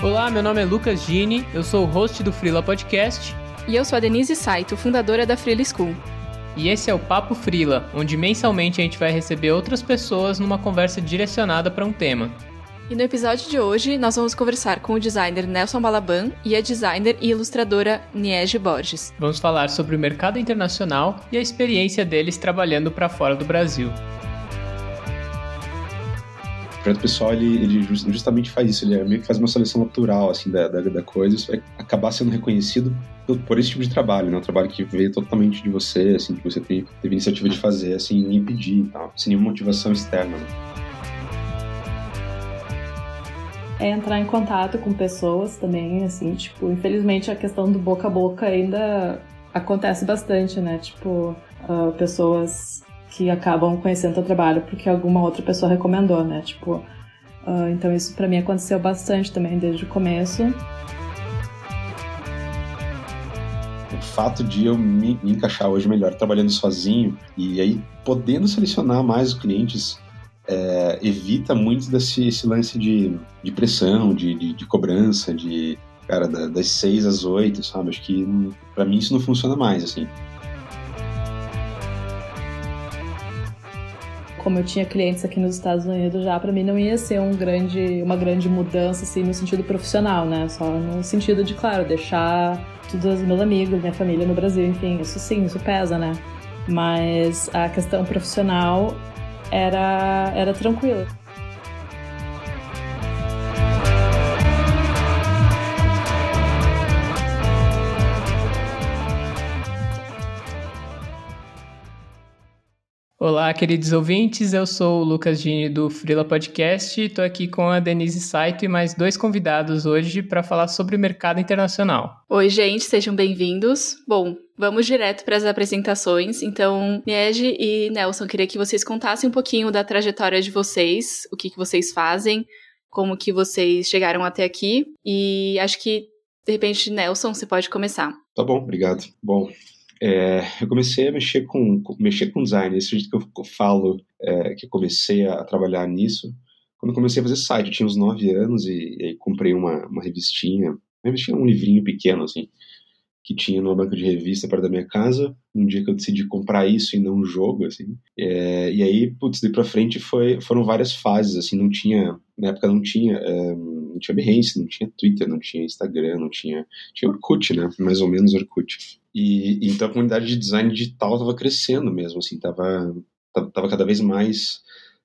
Olá, meu nome é Lucas Gini, eu sou o host do Freela Podcast. E eu sou a Denise Saito, fundadora da Freela School. E esse é o Papo Freela, onde mensalmente a gente vai receber outras pessoas numa conversa direcionada para um tema. E no episódio de hoje, nós vamos conversar com o designer Nelson Balaban e a designer e ilustradora Niege Borges. Vamos falar sobre o mercado internacional e a experiência deles trabalhando para fora do Brasil. Projeto pessoal, ele, ele, justamente faz isso, ele é meio que faz uma seleção natural, assim, da, da, da coisa, isso vai acabar sendo reconhecido por, esse tipo de trabalho, né, um trabalho que veio totalmente de você, assim, que você teve, teve iniciativa de fazer, assim, nem pedir e tal, sem nenhuma motivação externa, né. é entrar em contato com pessoas também, assim, tipo, infelizmente a questão do boca a boca ainda acontece bastante, né? Tipo, uh, pessoas que acabam conhecendo o trabalho porque alguma outra pessoa recomendou, né? Tipo, uh, então isso para mim aconteceu bastante também desde o começo. O fato de eu me, encaixar hoje melhor trabalhando sozinho e aí podendo selecionar mais os clientes é, evita muito desse esse lance de, de pressão, de, de, de cobrança, de cara, das seis às oito, sabe? Acho que para mim isso não funciona mais, assim. Como eu tinha clientes aqui nos Estados Unidos já, para mim não ia ser um grande, uma grande mudança assim no sentido profissional, né? Só no sentido de, claro, deixar todos os meus amigos, minha família no Brasil, enfim, isso sim, isso pesa, né? Mas a questão profissional era, era tranquilo. Olá, queridos ouvintes, eu sou o Lucas Gini do Frila Podcast e estou aqui com a Denise Saito e mais dois convidados hoje para falar sobre o mercado internacional. Oi, gente, sejam bem-vindos. Bom, vamos direto para as apresentações. Então, Niege e Nelson, queria que vocês contassem um pouquinho da trajetória de vocês, o que, que vocês fazem, como que vocês chegaram até aqui e acho que, de repente, Nelson, você pode começar. Tá bom, obrigado. Bom, é, eu comecei a mexer com, mexer com design, esse jeito que eu falo é, que eu comecei a trabalhar nisso, quando eu comecei a fazer site, eu tinha uns 9 anos e, e aí comprei uma, uma revistinha, uma revistinha, um livrinho pequeno assim, que tinha numa banca de revista perto da minha casa, um dia que eu decidi comprar isso e não um jogo, assim, é, e aí, putz, daí pra frente foi, foram várias fases, assim, não tinha, na época não tinha, é, não tinha Behance, não tinha Twitter, não tinha Instagram, não tinha, tinha Orkut, né, mais ou menos Orkut, e, então a comunidade de design digital estava crescendo mesmo, assim, estava tava cada vez mais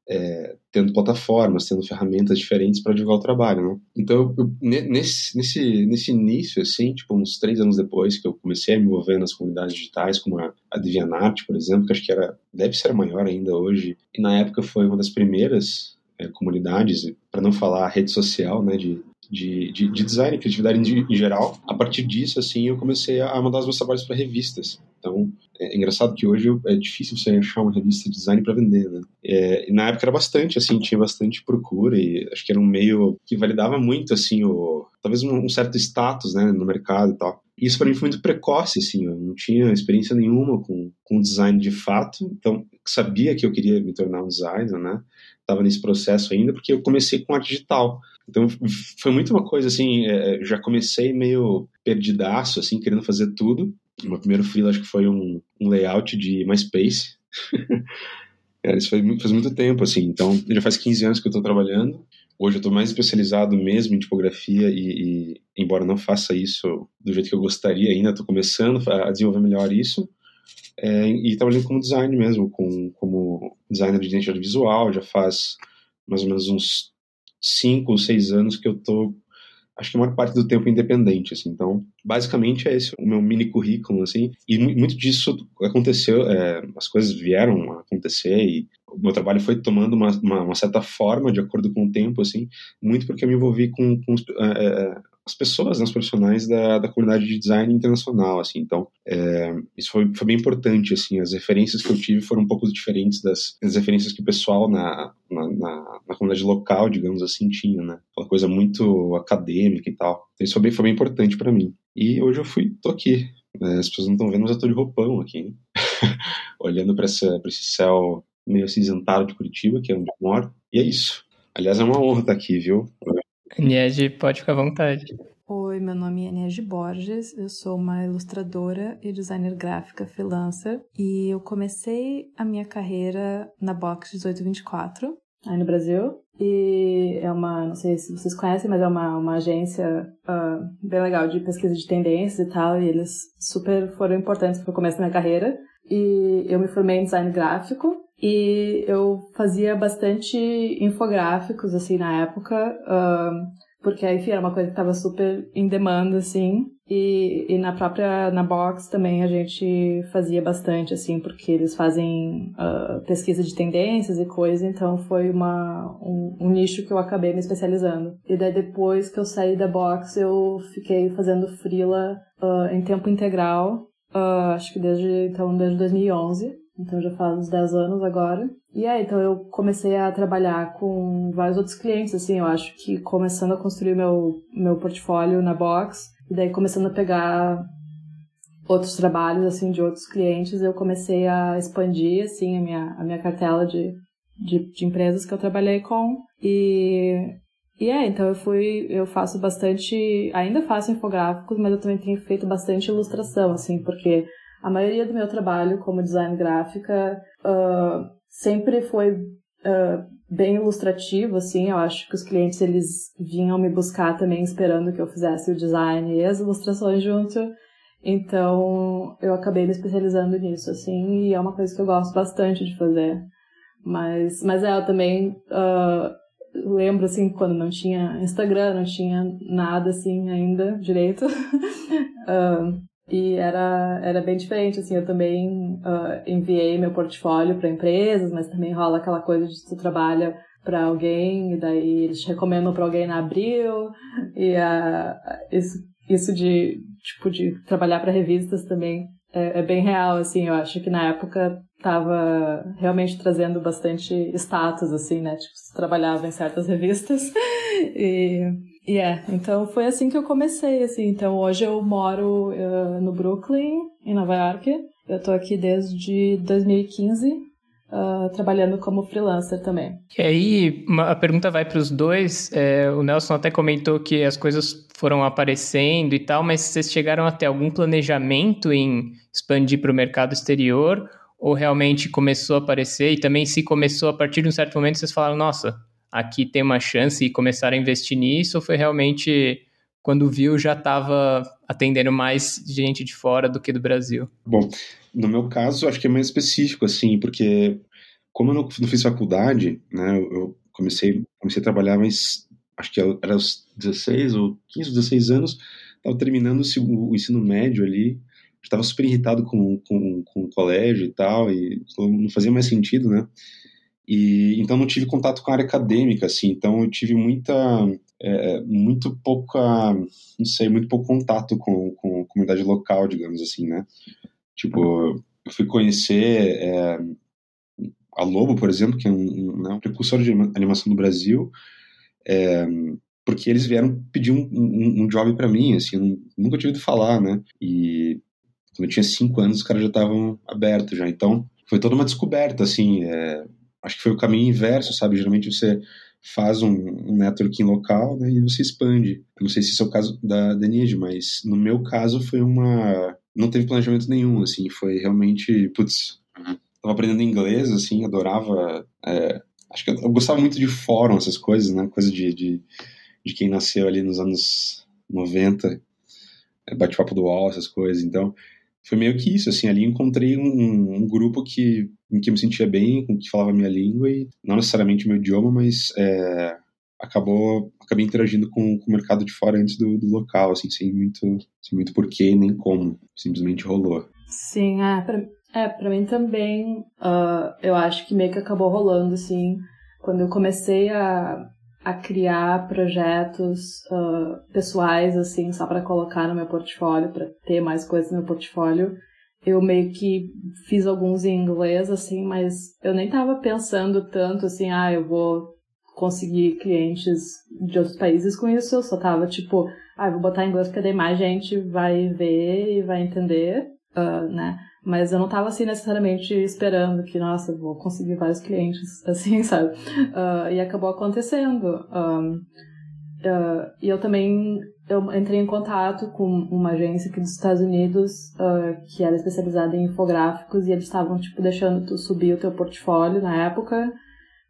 é, tendo plataformas, tendo ferramentas diferentes para divulgar o trabalho, né? Então, eu, nesse, nesse, nesse início, assim, tipo, uns três anos depois que eu comecei a me envolver nas comunidades digitais, como a, a DeviantArt, por exemplo, que acho que era, deve ser maior ainda hoje, e na época foi uma das primeiras é, comunidades, para não falar rede social, né, de, de, de, de design, criatividade em, em, geral. A partir disso, assim, eu comecei a mandar os meus trabalhos para revistas. Então, é, é engraçado que hoje é difícil você achar uma revista de design para vender, né? É, na época era bastante, assim, tinha bastante procura e acho que era um meio que validava muito, assim, o, talvez um, um certo status, né, no mercado e tal. E isso para mim foi muito precoce, assim, eu não tinha experiência nenhuma com, com design de fato, então sabia que eu queria me tornar um designer, né? Estava nesse processo ainda, porque eu comecei com arte digital. Então foi muito uma coisa assim, é, já comecei meio perdidaço, assim, querendo fazer tudo. O meu primeiro freela acho que foi um, um layout de MySpace. é, isso foi, faz muito tempo, assim, então já faz 15 anos que eu estou trabalhando. Hoje eu estou mais especializado mesmo em tipografia e, e, embora não faça isso do jeito que eu gostaria ainda, estou começando a desenvolver melhor isso. É, e trabalhando como design mesmo, com, como designer de identidade visual, já faz mais ou menos uns cinco ou seis anos que eu tô acho que a maior parte do tempo independente, assim. Então, basicamente é esse o meu mini currículo, assim. E muito disso aconteceu, é, as coisas vieram a acontecer e o meu trabalho foi tomando uma, uma, uma, certa forma de acordo com o tempo, assim. Muito porque eu me envolvi com, com é, é as pessoas, né, os profissionais da, da comunidade de design internacional, assim. Então, é, isso foi, foi bem importante, assim. As referências que eu tive foram um pouco diferentes das, das referências que o pessoal na, na, na, na, comunidade local, digamos assim, tinha, né? Aquela coisa muito acadêmica e tal. Então, isso foi bem, foi bem importante para mim. E hoje eu fui, tô aqui. Né? As pessoas não estão vendo, mas eu tô de roupão aqui, né? olhando para esse céu meio acinzentado de Curitiba, que é onde eu moro. E é isso. Aliás, é uma honra estar aqui, viu? Niege, pode ficar à vontade. Oi, meu nome é Niege Borges, eu sou uma ilustradora e designer gráfica freelancer e eu comecei a minha carreira na Box 1824, aí no Brasil. E é uma, não sei se vocês conhecem, mas é uma, uma agência uh, bem legal de pesquisa de tendências e tal, e eles super foram importantes para o começo da minha carreira. E eu me formei em design gráfico e eu fazia bastante infográficos, assim, na época, uh, porque, enfim, era uma coisa que estava super em demanda, assim, e, e na própria, na Box também a gente fazia bastante, assim, porque eles fazem uh, pesquisa de tendências e coisa, então foi uma, um, um, nicho que eu acabei me especializando. E daí depois que eu saí da Box, eu fiquei fazendo freela uh, em tempo integral, acho que desde, então, desde 2011. Então já faz uns 10 anos agora. E aí, então eu comecei a trabalhar com vários outros clientes, assim, eu acho que começando a construir meu, meu portfólio na Box, e daí começando a pegar outros trabalhos, assim, de outros clientes, eu comecei a expandir, assim, a minha, a minha cartela de, de, de empresas que eu trabalhei com. E, e é, então eu fui, eu faço bastante, ainda faço infográficos, mas eu também tenho feito bastante ilustração, assim, porque a maioria do meu trabalho como design gráfica uh, sempre foi uh, bem ilustrativo, assim. Eu acho que os clientes eles vinham me buscar também esperando que eu fizesse o design e as ilustrações junto. Então eu acabei me especializando nisso, assim, e é uma coisa que eu gosto bastante de fazer. Mas, mas é, eu também uh, lembro, assim, quando não tinha Instagram, não tinha nada, assim, ainda direito. uh, E era, era bem diferente, assim, eu também uh, enviei meu portfólio para empresas, mas também rola aquela coisa de você trabalha para alguém e daí eles recomendam para alguém na abril e uh, isso, isso de, tipo, de trabalhar para revistas também é, é, bem real, assim, eu acho que na época tava realmente trazendo bastante status, assim, né, tipo, trabalhava em certas revistas e é, então foi assim que eu comecei, assim. Então hoje eu moro uh, no Brooklyn, em Nova York. Eu tô aqui desde 2015, uh, trabalhando como freelancer também. E aí, a pergunta vai para os dois. É, o Nelson até comentou que as coisas foram aparecendo e tal, mas vocês chegaram a ter algum planejamento em expandir para o mercado exterior? Ou realmente começou a aparecer? E também, se começou a partir de um certo momento, vocês falaram, nossa, aqui tem uma chance e começar a investir nisso, ou foi realmente quando viu já estava atendendo mais gente de fora do que do Brasil? Bom, no meu caso, acho que é mais específico, assim, porque como eu não, não fiz faculdade, né, eu comecei, comecei a trabalhar, mas acho que era aos 16 ou 15, 16 anos, estava terminando o ensino médio ali, estava super irritado com, com, com o colégio e tal, e não fazia mais sentido, né? E então não tive contato com a área acadêmica, assim. Então eu tive muita, é, muito pouca, não sei, muito pouco contato com, com a comunidade local, digamos assim, né? Tipo, eu fui conhecer é, a Lobo, por exemplo, que é um, né, um precursor de animação no Brasil, é, porque eles vieram pedir um, um, um job para mim, assim, eu nunca tinha ouvido falar, né? E quando eu tinha cinco anos, os caras já estavam abertos já. Então, foi toda uma descoberta, assim, é, acho que foi o caminho inverso, sabe? Geralmente você faz um, um networking local né, e você expande. Eu não sei se esse é o caso da Denise, mas no meu caso foi uma... Não teve planejamento nenhum, assim, foi realmente, putz, uhum. tava aprendendo inglês, assim, adorava... É, acho que eu, eu, gostava muito de fórum, essas coisas, né? Coisa de, de, de quem nasceu ali nos anos 90, é, bate-papo do UOL, essas coisas, então foi meio que isso, assim, ali encontrei um, um, grupo que, em que eu me sentia bem, com que falava a minha língua e não necessariamente o meu idioma, mas é, acabou, acabei interagindo com, com, o mercado de fora antes do, do local, assim, sem muito, sem muito porquê nem como, simplesmente rolou. Sim, é, pra, é, pra mim também, uh, eu acho que meio que acabou rolando, assim, quando eu comecei a, a criar projetos uh, pessoais, assim, só para colocar no meu portfólio, para ter mais coisas no meu portfólio. Eu meio que fiz alguns em inglês, assim, mas eu nem tava pensando tanto, assim, ah, eu vou conseguir clientes de outros países com isso. Eu só tava tipo, ah, vou botar em inglês porque daí mais gente vai ver e vai entender, uh, né? Mas eu não estava assim necessariamente esperando que, nossa, vou conseguir vários clientes, assim, sabe? Uh, e acabou acontecendo. Uh, e eu também eu entrei em contato com uma agência aqui dos Estados Unidos uh, que era especializada em infográficos e eles estavam tipo deixando tu subir o teu portfólio na época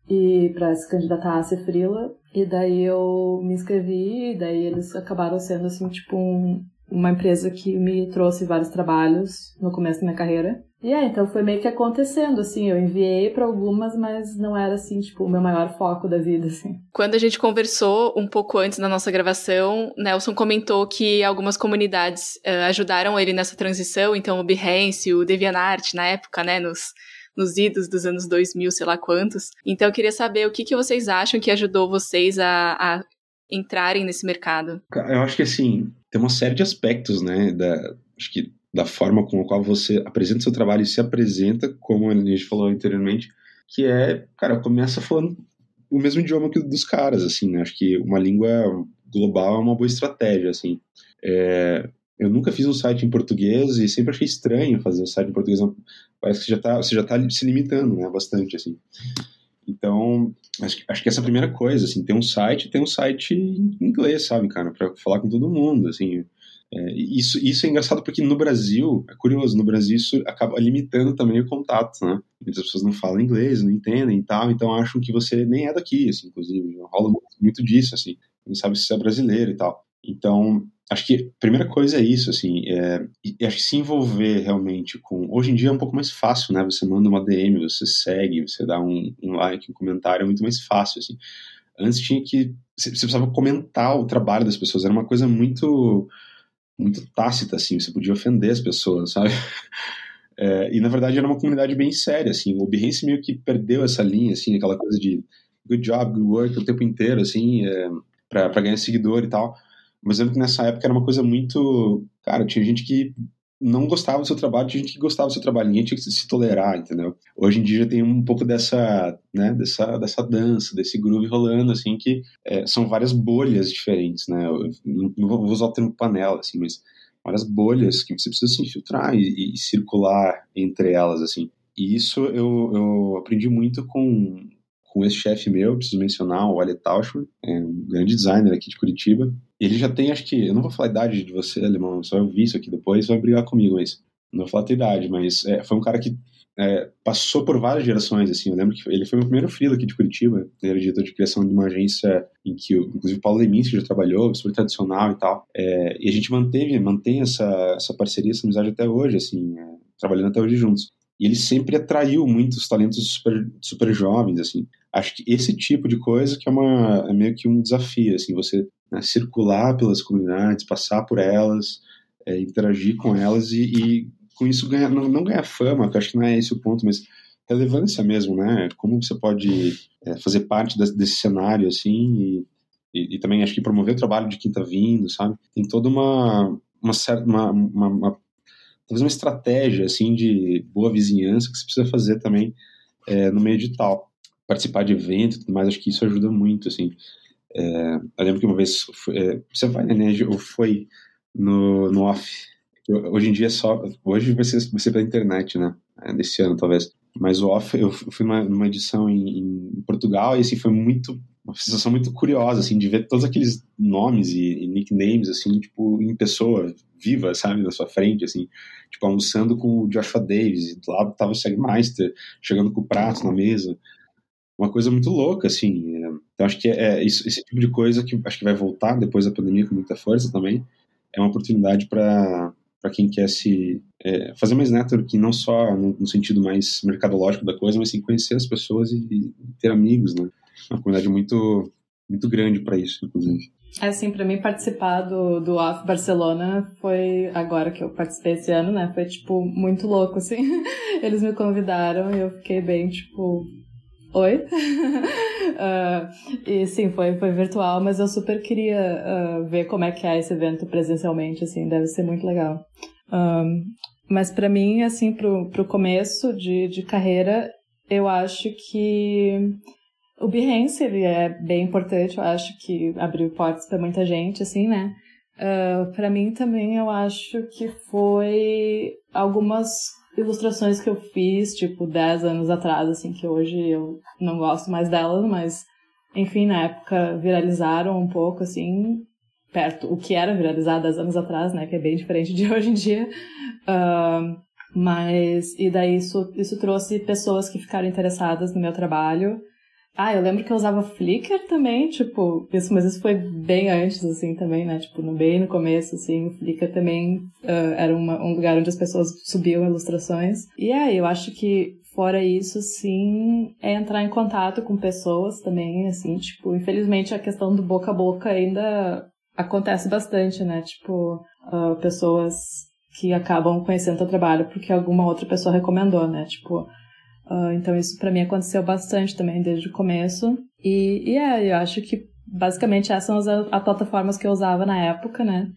e para se candidatar a ser frila e daí eu me inscrevi e daí eles acabaram sendo assim tipo um, uma empresa que me trouxe vários trabalhos no começo da minha carreira e é, então foi meio que acontecendo, assim, eu enviei para algumas, mas não era, assim, tipo, o meu maior foco da vida, assim. Quando a gente conversou um pouco antes da nossa gravação, Nelson comentou que algumas comunidades uh, ajudaram ele nessa transição, então o Behance, o DeviantArt, na época, né, nos, nos idos dos anos 2000, sei lá quantos. Então eu queria saber o que, que vocês acham que ajudou vocês a, a entrarem nesse mercado. Eu acho que, assim, tem uma série de aspectos, né, da, acho que da forma com a qual você apresenta seu trabalho e se apresenta, como a gente falou anteriormente, que é, cara, começa falando o mesmo idioma que dos caras, assim, né? Acho que uma língua global é uma boa estratégia, assim. É, eu nunca fiz um site em português e sempre achei estranho fazer um site em português. Parece que já está você já tá se limitando, né? Bastante, assim. Então, acho, acho que essa é a primeira coisa, assim, ter um site, ter um site em inglês, sabe, cara, para falar com todo mundo, assim. É, isso, isso é engraçado porque no Brasil, é curioso, no Brasil isso acaba limitando também o contato, né? Muitas pessoas não falam inglês, não entendem e tal, então acham que você nem é daqui, assim, inclusive. Rola muito disso, assim. Não sabe se você é brasileiro e tal. Então, acho que a primeira coisa é isso, assim, é, acho que se envolver realmente com... Hoje em dia é um pouco mais fácil, né? Você manda uma DM, você segue, você dá um, um like, um comentário, é muito mais fácil, assim. Antes tinha que... Você precisava comentar o trabalho das pessoas, era uma coisa muito muito tácita, assim, você podia ofender as pessoas, sabe? É, e na verdade era uma comunidade bem séria, assim, o Behance meio que perdeu essa linha, assim, aquela coisa de good job, good work o tempo inteiro, assim, é, para ganhar seguidor e tal. Mas eu lembro que nessa época era uma coisa muito. Cara, tinha gente que não gostava do seu trabalho, tinha gente que gostava do seu trabalho, ninguém tinha que se tolerar, entendeu? Hoje em dia já tem um pouco dessa, né, dessa, dessa dança, desse groove rolando, assim, que é, são várias bolhas diferentes, né? Eu não vou usar o termo panela, assim, mas várias bolhas que você precisa se infiltrar e, e circular entre elas, assim. E isso eu, eu aprendi muito com, com esse chefe meu, preciso mencionar, o Ale Tauschmann, é um grande designer aqui de Curitiba. Ele já tem, acho que, eu não vou falar a idade de você, alemão, só eu vi isso aqui depois, vai brigar comigo, mas não vou falar a tua idade, mas é, foi um cara que é, passou por várias gerações, assim, eu lembro que ele foi meu primeiro filho aqui de Curitiba, ele era diretor de criação de uma agência em que, inclusive, o Paulo Leminski já trabalhou, super tradicional e tal, é, e a gente manteve, mantém essa, essa parceria, essa amizade até hoje, assim, é, trabalhando até hoje juntos. E ele sempre atraiu muitos talentos super, super jovens, assim. Acho que esse tipo de coisa que é, uma, é meio que um desafio, assim, você né, circular pelas comunidades, passar por elas, é, interagir com elas e, e com isso ganhar, não, não, ganhar fama, que acho que não é esse o ponto, mas relevância mesmo, né? Como você pode é, fazer parte desse, cenário, assim, e, e, e, também acho que promover o trabalho de quem está vindo, sabe? Tem toda uma, uma, certa, uma, uma, uma talvez uma estratégia assim de boa vizinhança que você precisa fazer também é, no meio digital participar de eventos e tudo mais acho que isso ajuda muito assim. É, eu lembro que uma vez é, você vai né ou foi no, no off? Hoje em dia é só hoje vai ser, vai ser pela internet né? É, desse ano talvez. Mas o off eu fui numa, numa edição em, em, Portugal e assim foi muito uma sensação muito curiosa assim de ver todos aqueles nomes e, e nicknames assim tipo em pessoa viva, sabe, na sua frente, assim, tipo, almoçando com o Joshua Davis, do lado tava o Segmeister, chegando com o prato na mesa, uma coisa muito louca, assim, é, então acho que é, é isso, esse tipo de coisa que acho que vai voltar depois da pandemia com muita força também, é uma oportunidade para para quem quer se é, fazer mais networking, não só no, no, sentido mais mercadológico da coisa, mas sim conhecer as pessoas e, e ter amigos, né? Uma comunidade muito muito grande para isso, inclusive. É assim, para mim participar do, do Off Barcelona foi agora que eu participei esse ano, né? Foi tipo muito louco, assim. Eles me convidaram e eu fiquei bem tipo. Oi? uh, e sim, foi, foi virtual, mas eu super queria uh, ver como é que é esse evento presencialmente, assim, deve ser muito legal. Um, mas para mim, assim, pro, pro começo de, de carreira, eu acho que o Behance, ele é bem importante, eu acho que abriu portas para muita gente, assim, né? Uh, para mim também eu acho que foi algumas ilustrações que eu fiz, tipo, 10 anos atrás, assim, que hoje eu não gosto mais delas, mas enfim, na época viralizaram um pouco, assim, perto, o que era viralizado há anos atrás, né, que é bem diferente de hoje em dia. Uh, mas, e daí isso, isso trouxe pessoas que ficaram interessadas no meu trabalho. Ah, eu lembro que eu usava Flickr também, tipo, isso, mas isso foi bem antes, assim, também, né, tipo, no, bem no começo, assim, o Flickr também uh, era uma, um lugar onde as pessoas subiam ilustrações. E é, eu acho que Fora isso, sim, é entrar em contato com pessoas também, assim, tipo, infelizmente a questão do boca a boca ainda acontece bastante, né? Tipo, uh, pessoas que acabam conhecendo o trabalho porque alguma outra pessoa recomendou, né? Tipo, uh, então isso para mim aconteceu bastante também desde o começo. E, e é, eu acho que basicamente essas são as, as plataformas que eu usava na época, né?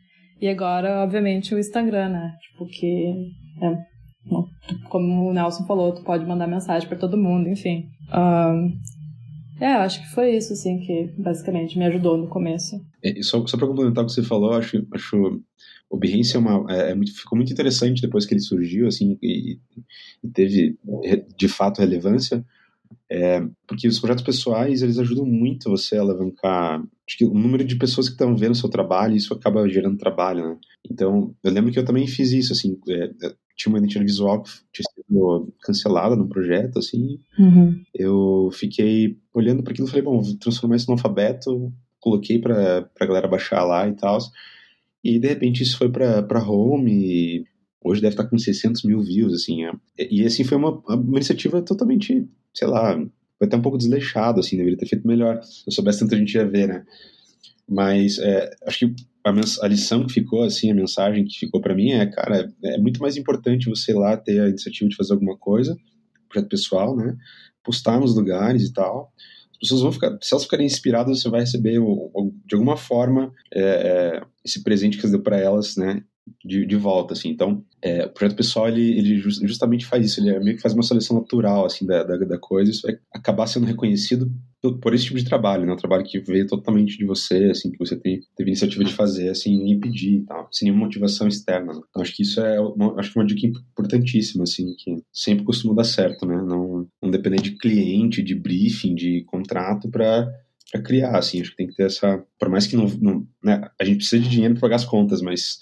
E agora, obviamente, o Instagram, né? Tipo, que é como o Nelson falou, tu pode mandar mensagem para todo mundo, enfim. Um, é, acho que foi isso, assim, que basicamente me ajudou no começo. É, só só para complementar o que você falou, acho, acho o Behance é uma, é, é, muito, ficou muito interessante depois que ele surgiu, assim, e, e teve de fato relevância, é, porque os projetos pessoais, eles ajudam muito você a alavancar acho que o número de pessoas que estão vendo o seu trabalho, isso acaba gerando trabalho, né? Então, eu lembro que eu também fiz isso, assim, é, tinha uma identidade visual que tinha sido cancelada no projeto, assim. Uhum. Eu fiquei olhando para aquilo e falei, bom, vou transformar isso no alfabeto, coloquei para a galera baixar lá e tal. E de repente isso foi para home e hoje deve estar com 600 mil views, assim. É. E assim foi uma, uma iniciativa totalmente, sei lá, foi até um pouco desleixado, assim, deveria ter feito melhor. Se eu soubesse tanto a gente ia ver, né? Mas é, acho que a, a, lição que ficou, assim, a mensagem que ficou para mim é, cara, é muito mais importante você ir lá ter a iniciativa de fazer alguma coisa, projeto pessoal, né? Postar nos lugares e tal. As pessoas vão ficar, se elas ficarem inspiradas, você vai receber de alguma forma é, é, esse presente que você deu para elas, né? De, de volta, assim. Então, é, o projeto pessoal, ele, ele justamente faz isso, ele é meio que faz uma seleção natural, assim, da, da, da coisa, isso vai acabar sendo reconhecido por esse tipo de trabalho, né? Um trabalho que veio totalmente de você, assim, que você tem, teve iniciativa de fazer, assim, ninguém pedir e tal, sem nenhuma motivação externa. Né? Então, acho que isso é uma, acho que uma dica importantíssima, assim, que sempre costuma dar certo, né? Não, não depender de cliente, de briefing, de contrato para criar, assim, acho que tem que ter essa, por mais que não, não né, a gente precisa de dinheiro para pagar as contas, mas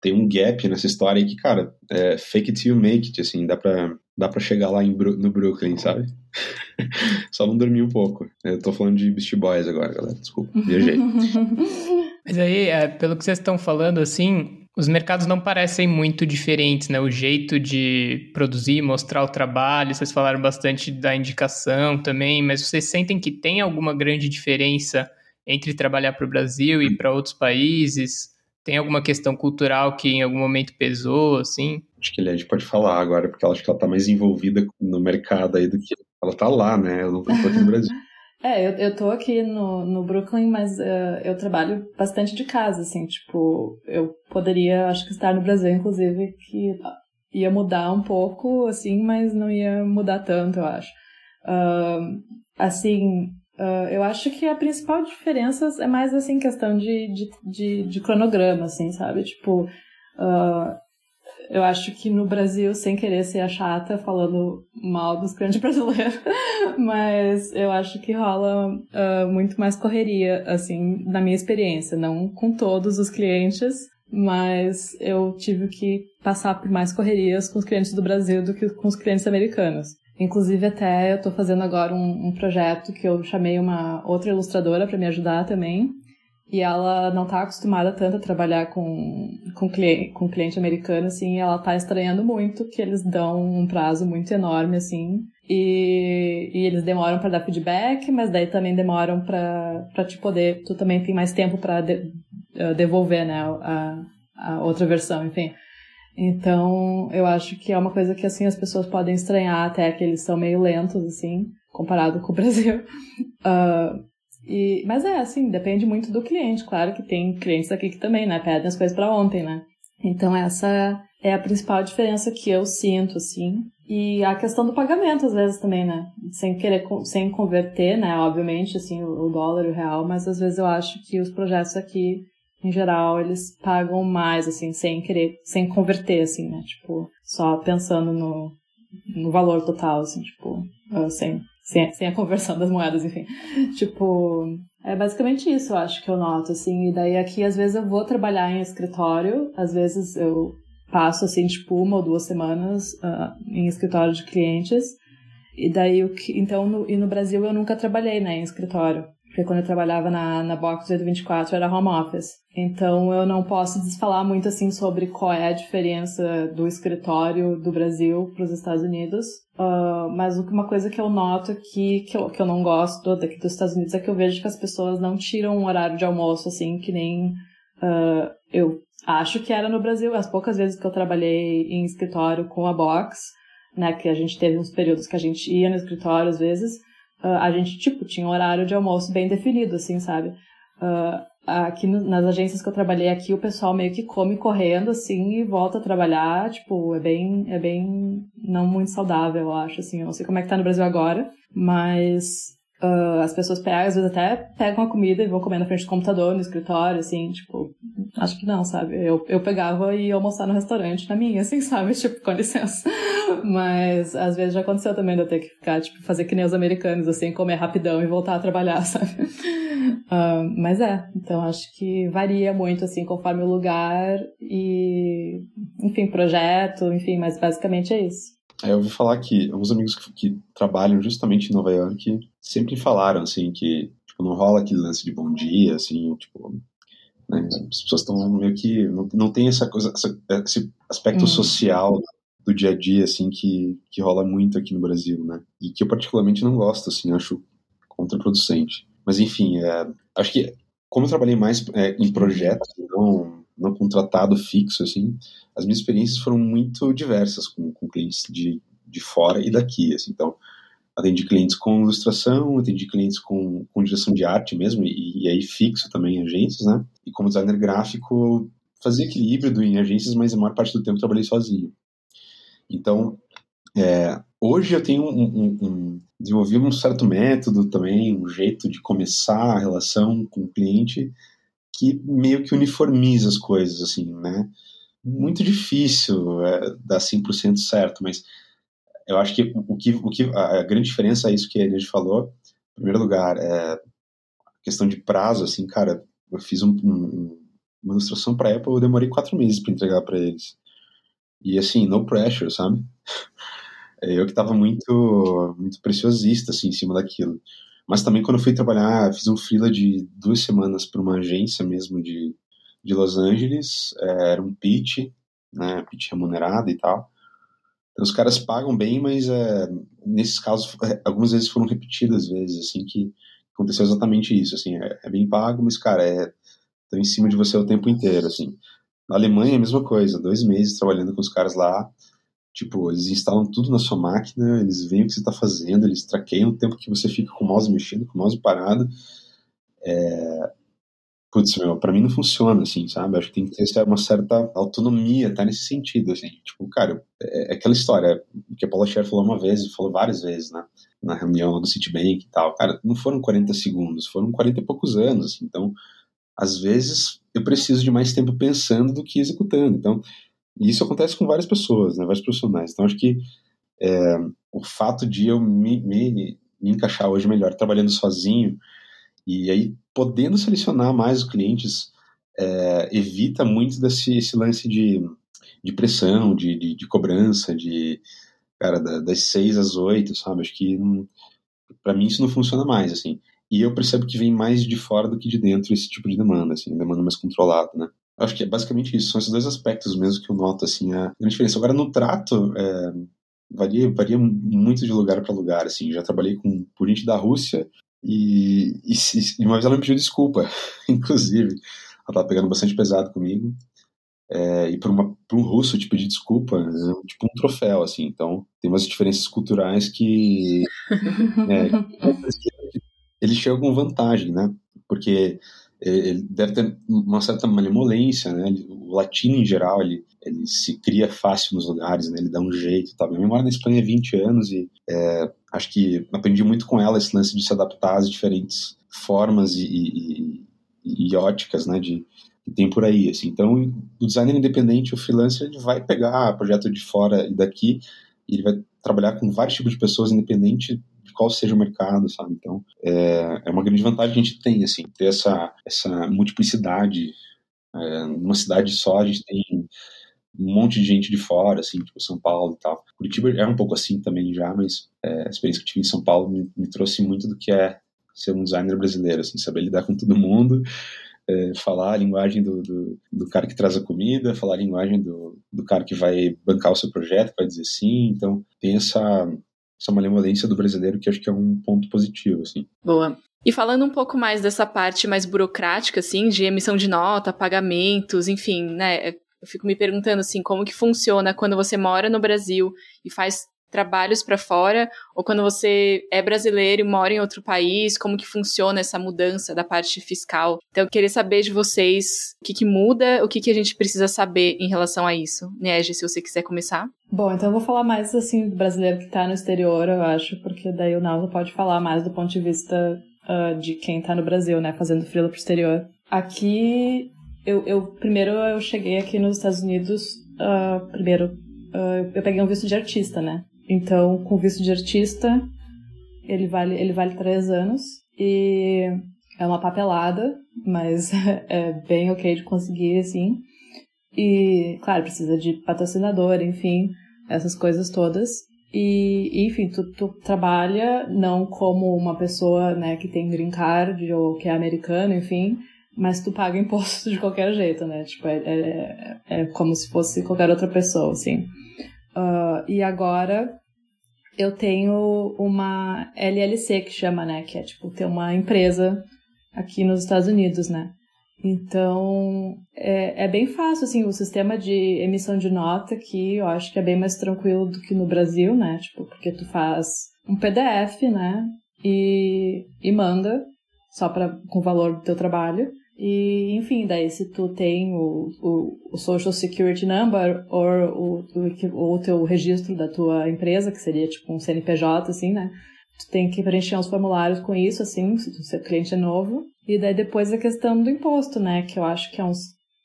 tem um gap nessa história aí que, cara, é fake it till you make it, assim, dá pra, dá pra chegar lá em, no Brooklyn, sabe? Só não dormir um pouco. Eu tô falando de Beast Boys agora, galera, desculpa, viajei. Mas aí, é, pelo que vocês estão falando, assim, os mercados não parecem muito diferentes, né? O jeito de produzir, mostrar o trabalho, vocês falaram bastante da indicação também, mas vocês sentem que tem alguma grande diferença entre trabalhar para o Brasil e para outros países? Tem alguma questão cultural que em algum momento pesou, assim? Acho que a Led pode falar agora, porque ela acho que ela tá mais envolvida no mercado aí do que ela tá lá, né? Eu não tô aqui no Brasil. É, eu, eu tô aqui no, no Brooklyn, mas uh, eu trabalho bastante de casa, assim, tipo, eu poderia, acho que estar no Brasil, inclusive, que ia mudar um pouco, assim, mas não ia mudar tanto, eu acho. Uh, assim, Uh, eu acho que a principal diferença é mais, assim, questão de, de, de, de cronograma, assim, sabe? Tipo, uh, eu acho que no Brasil, sem querer ser a chata falando mal dos clientes brasileiros, mas eu acho que rola uh, muito mais correria, assim, na minha experiência. Não com todos os clientes, mas eu tive que passar por mais correrias com os clientes do Brasil do que com os clientes americanos. Inclusive, até eu tô fazendo agora um, um projeto que eu chamei uma outra ilustradora para me ajudar também. E ela não tá acostumada tanto a trabalhar com, com, cliente, com cliente americano, assim, e ela tá estranhando muito que eles dão um prazo muito enorme, assim, e, e eles demoram para dar feedback, mas daí também demoram para te poder, tu também tem mais tempo para de, uh, devolver, né, a, a outra versão, enfim. Então, eu acho que é uma coisa que, assim, as pessoas podem estranhar até que eles são meio lentos, assim, comparado com o Brasil. Uh, e, mas é, assim, depende muito do cliente. Claro que tem clientes aqui que também, né, pedem as coisas para ontem, né? Então, essa é a principal diferença que eu sinto, assim. E a questão do pagamento, às vezes, também, né? Sem querer, sem converter, né? Obviamente, assim, o dólar e o real, mas às vezes eu acho que os projetos aqui em geral, eles pagam mais, assim, sem querer, sem converter, assim, né? Tipo, só pensando no, no valor total, assim, tipo, uh, sem, sem, sem a conversão das moedas, enfim. Tipo, é basicamente isso, eu acho que eu noto, assim. E daí aqui, às vezes, eu vou trabalhar em escritório, às vezes eu passo, assim, tipo, uma ou duas semanas uh, em escritório de clientes. E daí, o que, então, no, e no Brasil eu nunca trabalhei, né, em escritório. Porque quando eu trabalhava na, na Box 824 era home office. Então eu não posso falar muito assim sobre qual é a diferença do escritório do Brasil para os Estados Unidos. Uh, mas uma coisa que eu noto aqui, que eu, que eu não gosto daqui dos Estados Unidos, é que eu vejo que as pessoas não tiram um horário de almoço assim, que nem uh, eu acho que era no Brasil. As poucas vezes que eu trabalhei em escritório com a Box, né, que a gente teve uns períodos que a gente ia no escritório às vezes, uh, a gente, tipo, tinha um horário de almoço bem definido, assim, sabe? Uh, aqui no, nas agências que eu trabalhei aqui, o pessoal meio que come correndo, assim, e volta a trabalhar, tipo, é bem, é bem não muito saudável, eu acho, assim, eu não sei como é que tá no Brasil agora, mas Uh, as pessoas pegam, às vezes até pegam a comida e vão comer na frente do computador, no escritório, assim, tipo, acho que não, sabe? Eu, eu pegava e ia almoçar no restaurante, na minha, assim, sabe? Tipo, com licença. Mas às vezes já aconteceu também de eu ter que ficar, tipo, fazer que nem os americanos, assim, comer rapidão e voltar a trabalhar, sabe? Uh, mas é, então acho que varia muito, assim, conforme o lugar e, enfim, projeto, enfim, mas basicamente é isso. É, eu ouvi falar que alguns amigos que, que, trabalham justamente em Nova York sempre falaram, assim, que tipo, não rola aquele lance de bom dia, assim, tipo, né, as pessoas estão meio que, não, não tem essa coisa, essa, esse aspecto hum. social do dia a dia, assim, que, que rola muito aqui no Brasil, né, e que eu particularmente não gosto, assim, acho contraproducente. Mas, enfim, é, acho que, como eu trabalhei mais é, em projetos, não não contratado fixo, assim, as minhas experiências foram muito diversas com, com clientes de, de fora e daqui, assim, então, atendi clientes com ilustração, atendi clientes com, com direção de arte mesmo, e, e aí fixo também em agências, né, e como designer gráfico, fazia equilíbrio em agências, mas a maior parte do tempo trabalhei sozinho. Então, é, hoje eu tenho um, um, um, desenvolvi um certo método também, um jeito de começar a relação com o cliente que meio que uniformiza as coisas, assim, né? Muito difícil é, dar 100% certo, mas eu acho que o que, o que a grande diferença é isso que a Inês falou. Em primeiro lugar, é questão de prazo, assim, cara, eu fiz um, um, uma ilustração para Apple, eu demorei quatro meses para entregar para eles. E assim, no pressure, sabe? Eu que estava muito, muito preciosista, assim, em cima daquilo. Mas também quando eu fui trabalhar, fiz um freela de duas semanas para uma agência mesmo de, de Los Angeles, é, era um pitch, né, pitch remunerado e tal. Então os caras pagam bem, mas é, nesses casos, é, algumas vezes foram repetidas vezes, assim, que aconteceu exatamente isso, assim, é, é bem pago, mas, cara, é, estão em cima de você o tempo inteiro, assim. Na Alemanha é a mesma coisa, dois meses trabalhando com os caras lá, Tipo, eles instalam tudo na sua máquina, eles veem o que você está fazendo, eles traqueiam o tempo que você fica com o mouse mexendo, com o mouse parado. É... Putz, meu, pra mim não funciona, assim, sabe? Acho que tem que ter uma certa autonomia até nesse sentido, assim. Tipo, cara, é, é aquela história que a Paula Scher falou uma vez, falou várias vezes, né? Na reunião do Citibank e tal. Cara, não foram 40 segundos, foram 40 e poucos anos, assim. Então, às vezes, eu preciso de mais tempo pensando do que executando. Então, isso acontece com várias pessoas, né, vários profissionais. Então, acho que é, o fato de eu me, me, me, encaixar hoje melhor trabalhando sozinho e aí podendo selecionar mais os clientes é, evita muito desse esse lance de, de pressão, de, de, de cobrança, de cara, das seis às oito, sabe? Acho que para mim isso não funciona mais, assim. E eu percebo que vem mais de fora do que de dentro esse tipo de demanda, assim, demanda mais controlada, né? Acho que é basicamente isso. São esses dois aspectos mesmo que eu noto, assim, a grande diferença. Agora, no trato, é, varia, varia muito de lugar para lugar, assim. Já trabalhei com, por gente da Rússia e, e, e, uma vez ela me pediu desculpa, inclusive. Ela estava pegando bastante pesado comigo. É, e para um russo te pedir desculpa é tipo um troféu, assim. Então, tem umas diferenças culturais que... é, eles chegam com vantagem, né? Porque é, ele deve ter uma certa malemolência, né? O latino, em geral, ele, ele se cria fácil nos lugares, né? Ele dá um jeito e tal. Minha mãe mora na Espanha há 20 anos e é, acho que aprendi muito com ela esse lance de se adaptar às diferentes formas e, e, e, e óticas, né? De, que tem por aí, assim. Então, o designer independente, o freelancer, ele vai pegar projeto de fora e daqui e ele vai trabalhar com vários tipos de pessoas, independente de qual seja o mercado, sabe? Então, é, é uma grande vantagem que a gente tem, assim, ter essa, essa multiplicidade. É, numa cidade só, a gente tem um monte de gente de fora, assim, tipo São Paulo e tal. Curitiba é um pouco assim também já, mas é, a experiência que tive em São Paulo me, me, trouxe muito do que é ser um designer brasileiro, assim, saber lidar com todo mundo, é, falar a linguagem do, do, do, cara que traz a comida, falar a linguagem do, do cara que vai bancar o seu projeto, vai dizer sim, então tem essa, essa malemolência do brasileiro que acho que é um ponto positivo, assim. Boa. E falando um pouco mais dessa parte mais burocrática, assim, de emissão de nota, pagamentos, enfim, né, eu fico me perguntando assim, como que funciona quando você mora no Brasil e faz trabalhos para fora, ou quando você é brasileiro e mora em outro país, como que funciona essa mudança da parte fiscal. Então, eu queria saber de vocês o que, que muda, o que, que a gente precisa saber em relação a isso. Nege, se você quiser começar. Bom, então eu vou falar mais assim do brasileiro que está no exterior, eu acho, porque daí o Naldo pode falar mais do ponto de vista uh, de quem está no Brasil, né, fazendo frila pro exterior. Aqui eu, eu primeiro eu cheguei aqui nos Estados Unidos, uh, primeiro eu peguei um visto de artista, né? Então, com visto de artista, ele vale, ele vale três anos e é uma papelada, mas é bem ok de conseguir, assim. E, claro, precisa de patrocinador, enfim, essas coisas todas. E, enfim, tu, tu trabalha não como uma pessoa, né, que tem green card ou que é americano, enfim, mas tu paga imposto de qualquer jeito, né? Tipo, é, é, é como se fosse qualquer outra pessoa, assim. Uh, e agora eu tenho uma LLC que chama, né? Que é tipo ter uma empresa aqui nos Estados Unidos, né? Então é, é bem fácil, assim, o sistema de emissão de nota aqui eu acho que é bem mais tranquilo do que no Brasil, né? Tipo, porque tu faz um PDF, né? E, e manda só para com o valor do teu trabalho. E, enfim, daí se tu tem o, o, o Social Security Number ou o, o, teu registro da tua empresa, que seria tipo um CNPJ, assim, né? Tu tem que preencher uns formulários com isso, assim, se o cliente é novo. E daí depois a questão do imposto, né? Que eu acho que é uns,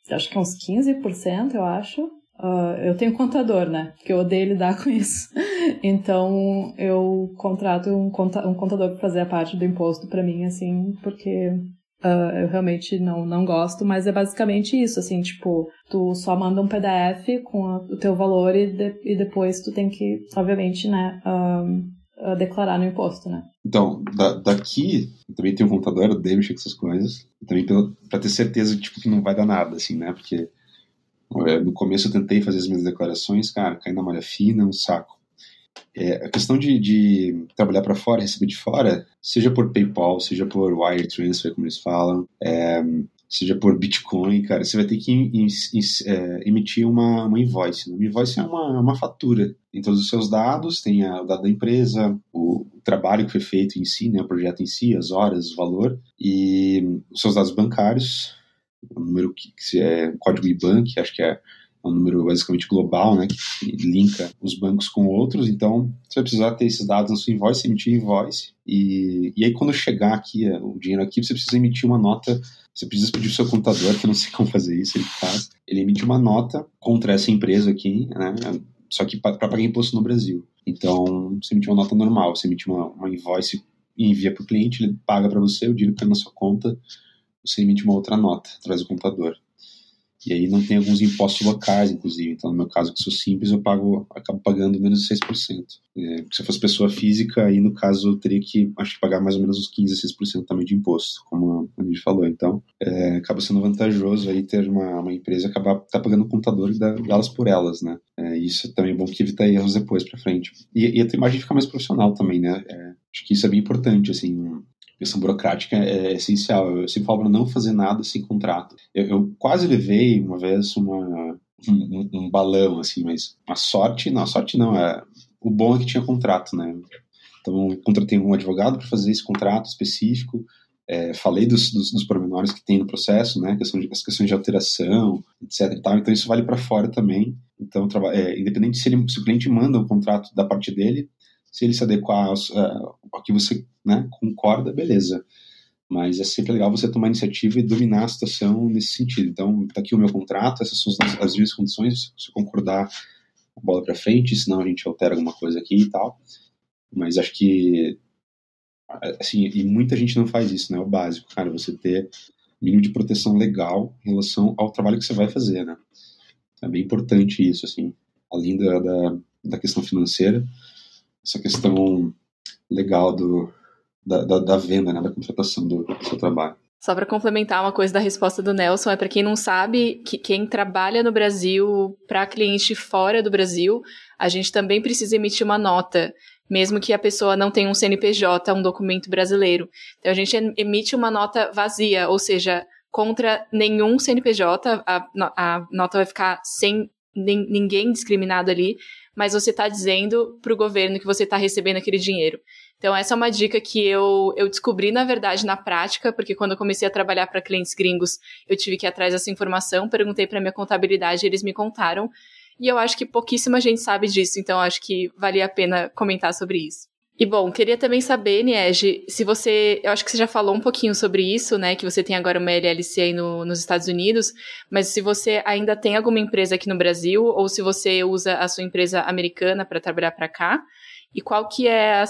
acho que é uns 15%, eu acho. Uh, eu tenho contador, né? Porque eu odeio lidar com isso. então eu contrato um, conta, um contador para fazer a parte do imposto para mim, assim, porque Uh, eu realmente não, não gosto, mas é basicamente isso, assim, tipo, tu só manda um PDF com a, o teu valor e, de, e depois tu tem que, obviamente, né, uh, uh, declarar no imposto, né? Então, da, daqui, eu também tenho um contador, eu mexer com essas coisas, também pelo, pra ter certeza, tipo, que não vai dar nada, assim, né, porque é, no começo eu tentei fazer as minhas declarações, cara, cair na malha fina, um saco. É, a questão de, de trabalhar para fora, receber de fora, seja por PayPal, seja por Wire Transfer, como eles falam, é, seja por Bitcoin, cara, você vai ter que in, in, in, é, emitir uma, uma invoice. Uma invoice é uma, uma fatura. Tem todos os seus dados, tem a, o dado da empresa, o, o, trabalho que foi feito em si, né, o projeto em si, as horas, o valor, e os seus dados bancários, o número que, que é o código IBAN, que acho que é um número basicamente global, né, que linka os bancos com outros, então você vai precisar ter esses dados na sua invoice, emitir invoice, e, e aí quando chegar aqui, é, o dinheiro aqui, você precisa emitir uma nota, você precisa pedir o seu contador, que eu não sei como fazer isso, ele faz, ele emite uma nota contra essa empresa aqui, né, só que para pagar imposto no Brasil. Então, você emite uma nota normal, você emite uma, uma invoice e envia para o cliente, ele paga para você, o dinheiro cai na sua conta, você emite uma outra nota, traz o contador. E aí não tem alguns impostos locais, inclusive. Então, no meu caso, que sou simples, eu pago, acabo pagando menos de 6%. É, se eu fosse pessoa física, aí no caso eu teria que, acho que pagar mais ou menos uns 15 a 6% também de imposto, como a gente falou. Então, é, acaba sendo vantajoso aí ter uma, uma empresa acabar tá pagando o computador e dá-las por elas, né? É, isso também é bom que evita erros depois para frente. E, e a tua imagem fica mais profissional também, né? É, acho que isso é bem importante, assim, questão burocrática é, é essencial. Eu sempre falo para não fazer nada sem contrato. Eu, eu quase levei uma vez uma, um, um, balão, assim, mas a sorte, não, a sorte não, é, o bom é que tinha contrato, né? Então, contratei um advogado para fazer esse contrato específico, é, falei dos, dos, dos, pormenores que tem no processo, né, questão de, as questões de alteração, etc. Então, isso vale para fora também. Então, é, independente se, ele, se o cliente manda o contrato da parte dele, se ele se adequar ao, uh, ao que você né, concorda, beleza. Mas é sempre legal você tomar iniciativa e dominar a situação nesse sentido. Então, tá aqui o meu contrato, essas são as, as minhas condições. Se concordar, bola para frente, senão a gente altera alguma coisa aqui e tal. Mas acho que assim, e muita gente não faz isso, né? É o básico, cara, você ter mínimo de proteção legal em relação ao trabalho que você vai fazer, né? É bem importante isso, assim, além da, da, da questão financeira, essa questão legal do, da, da, da venda, né, da contratação do, do seu trabalho. Só para complementar uma coisa da resposta do Nelson, é para quem não sabe que quem trabalha no Brasil para cliente fora do Brasil, a gente também precisa emitir uma nota, mesmo que a pessoa não tenha um CNPJ, um documento brasileiro. Então a gente emite uma nota vazia, ou seja, contra nenhum CNPJ, a, a nota vai ficar sem ninguém discriminado ali, mas você está dizendo para o governo que você está recebendo aquele dinheiro. Então, essa é uma dica que eu, eu descobri, na verdade, na prática, porque quando eu comecei a trabalhar para clientes gringos, eu tive que ir atrás dessa informação, perguntei para minha contabilidade, eles me contaram. E eu acho que pouquíssima gente sabe disso, então acho que valia a pena comentar sobre isso. E bom, queria também saber, Niege, se você. Eu acho que você já falou um pouquinho sobre isso, né? Que você tem agora uma LLC aí no, nos Estados Unidos, mas se você ainda tem alguma empresa aqui no Brasil, ou se você usa a sua empresa americana para trabalhar para cá, e qual que é, a,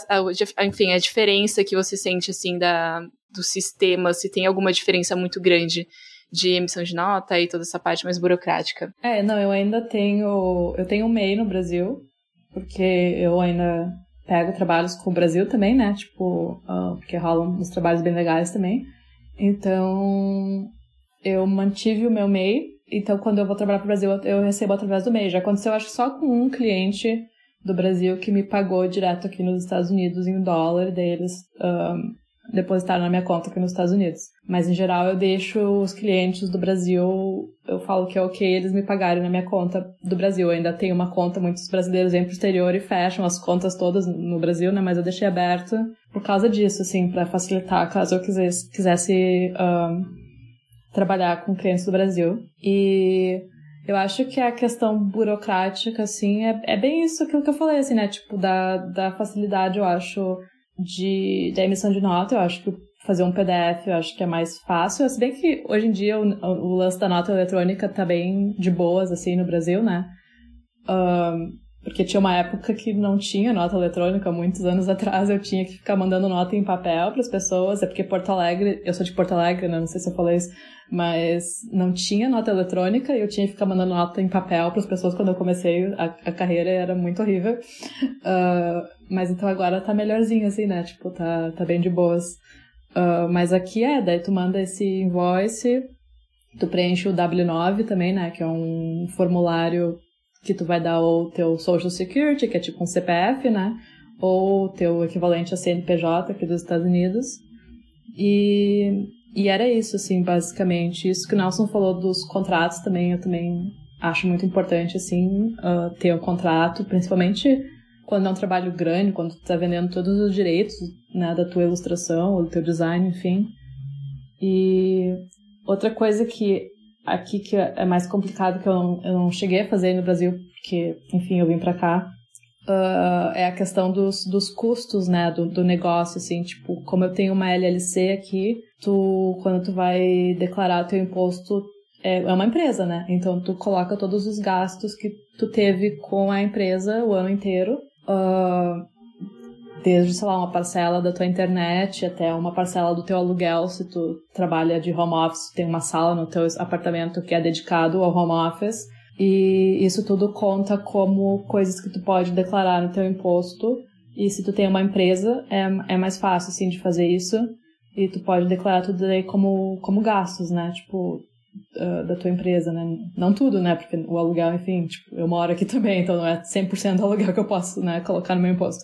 a, enfim, a diferença que você sente, assim, da, do sistema, se tem alguma diferença muito grande de emissão de nota e toda essa parte mais burocrática? É, não, eu ainda tenho, eu tenho um MEI no Brasil, porque eu ainda pego trabalhos com o Brasil também, né, tipo, uh, porque rolam uns trabalhos bem legais também. Então, eu mantive o meu MEI, então quando eu vou trabalhar para o Brasil, eu recebo através do MEI. Já aconteceu, acho só com um cliente do Brasil que me pagou direto aqui nos Estados Unidos em dólar, e daí eles um, depositaram na minha conta aqui nos Estados Unidos. Mas em geral eu deixo os clientes do Brasil, eu falo que é ok eles me pagarem na minha conta do Brasil. Eu ainda tenho uma conta, muitos brasileiros vêm pro exterior e fecham as contas todas no Brasil, né? Mas eu deixei aberto por causa disso, assim, para facilitar caso eu quisesse, quisesse trabalhar com clientes do Brasil. E eu acho que a questão burocrática, assim, é, é bem isso aquilo que eu falei, assim, né? Tipo, da, da facilidade, eu acho, de, da emissão de nota, eu acho que fazer um PDF eu acho que é mais fácil. Se bem que hoje em dia o, o lance da nota eletrônica tá bem de boas, assim, no Brasil, né? Um, porque tinha uma época que não tinha nota eletrônica, muitos anos atrás eu tinha que ficar mandando nota em papel para as pessoas, é porque Porto Alegre, eu sou de Porto Alegre, né? não sei se eu falei isso, mas não tinha nota eletrônica e eu tinha que ficar mandando nota em papel para as pessoas quando eu comecei a, a carreira, era muito horrível. Uh, mas então agora tá melhorzinho, assim, né? Tipo, tá, tá bem de boas. Uh, mas aqui é, daí tu manda esse invoice, tu preenche o W9 também, né? Que é um formulário que tu vai dar o teu Social Security, que é tipo um CPF, né? Ou teu equivalente a CNPJ aqui dos Estados Unidos. E, e era isso, assim, basicamente. Isso que o Nelson falou dos contratos também, eu também acho muito importante, assim, uh, ter um contrato, principalmente quando é um trabalho grande, quando tu tá vendendo todos os direitos, né, da tua ilustração, ou do teu design, enfim. E outra coisa que aqui que é mais complicado, que eu não, eu não cheguei a fazer no Brasil, porque, enfim, eu vim para cá, uh, é a questão dos, dos custos, né, do, do negócio, assim, tipo, como eu tenho uma LLC aqui, tu, quando tu vai declarar teu imposto, é, é uma empresa, né, então tu coloca todos os gastos que tu teve com a empresa o ano inteiro, uh, desde, sei lá, uma parcela da tua internet até uma parcela do teu aluguel, se tu trabalha de home office, tem uma sala no teu apartamento que é dedicado ao home office, e isso tudo conta como coisas que tu pode declarar no teu imposto, e se tu tem uma empresa, é, é mais fácil, assim, de fazer isso, e tu pode declarar tudo aí como, como gastos, né, tipo, uh, da tua empresa, né? Não tudo, né? Porque o aluguel, enfim, tipo, eu moro aqui também, então não é 100% do aluguel que eu posso, né, colocar no meu imposto.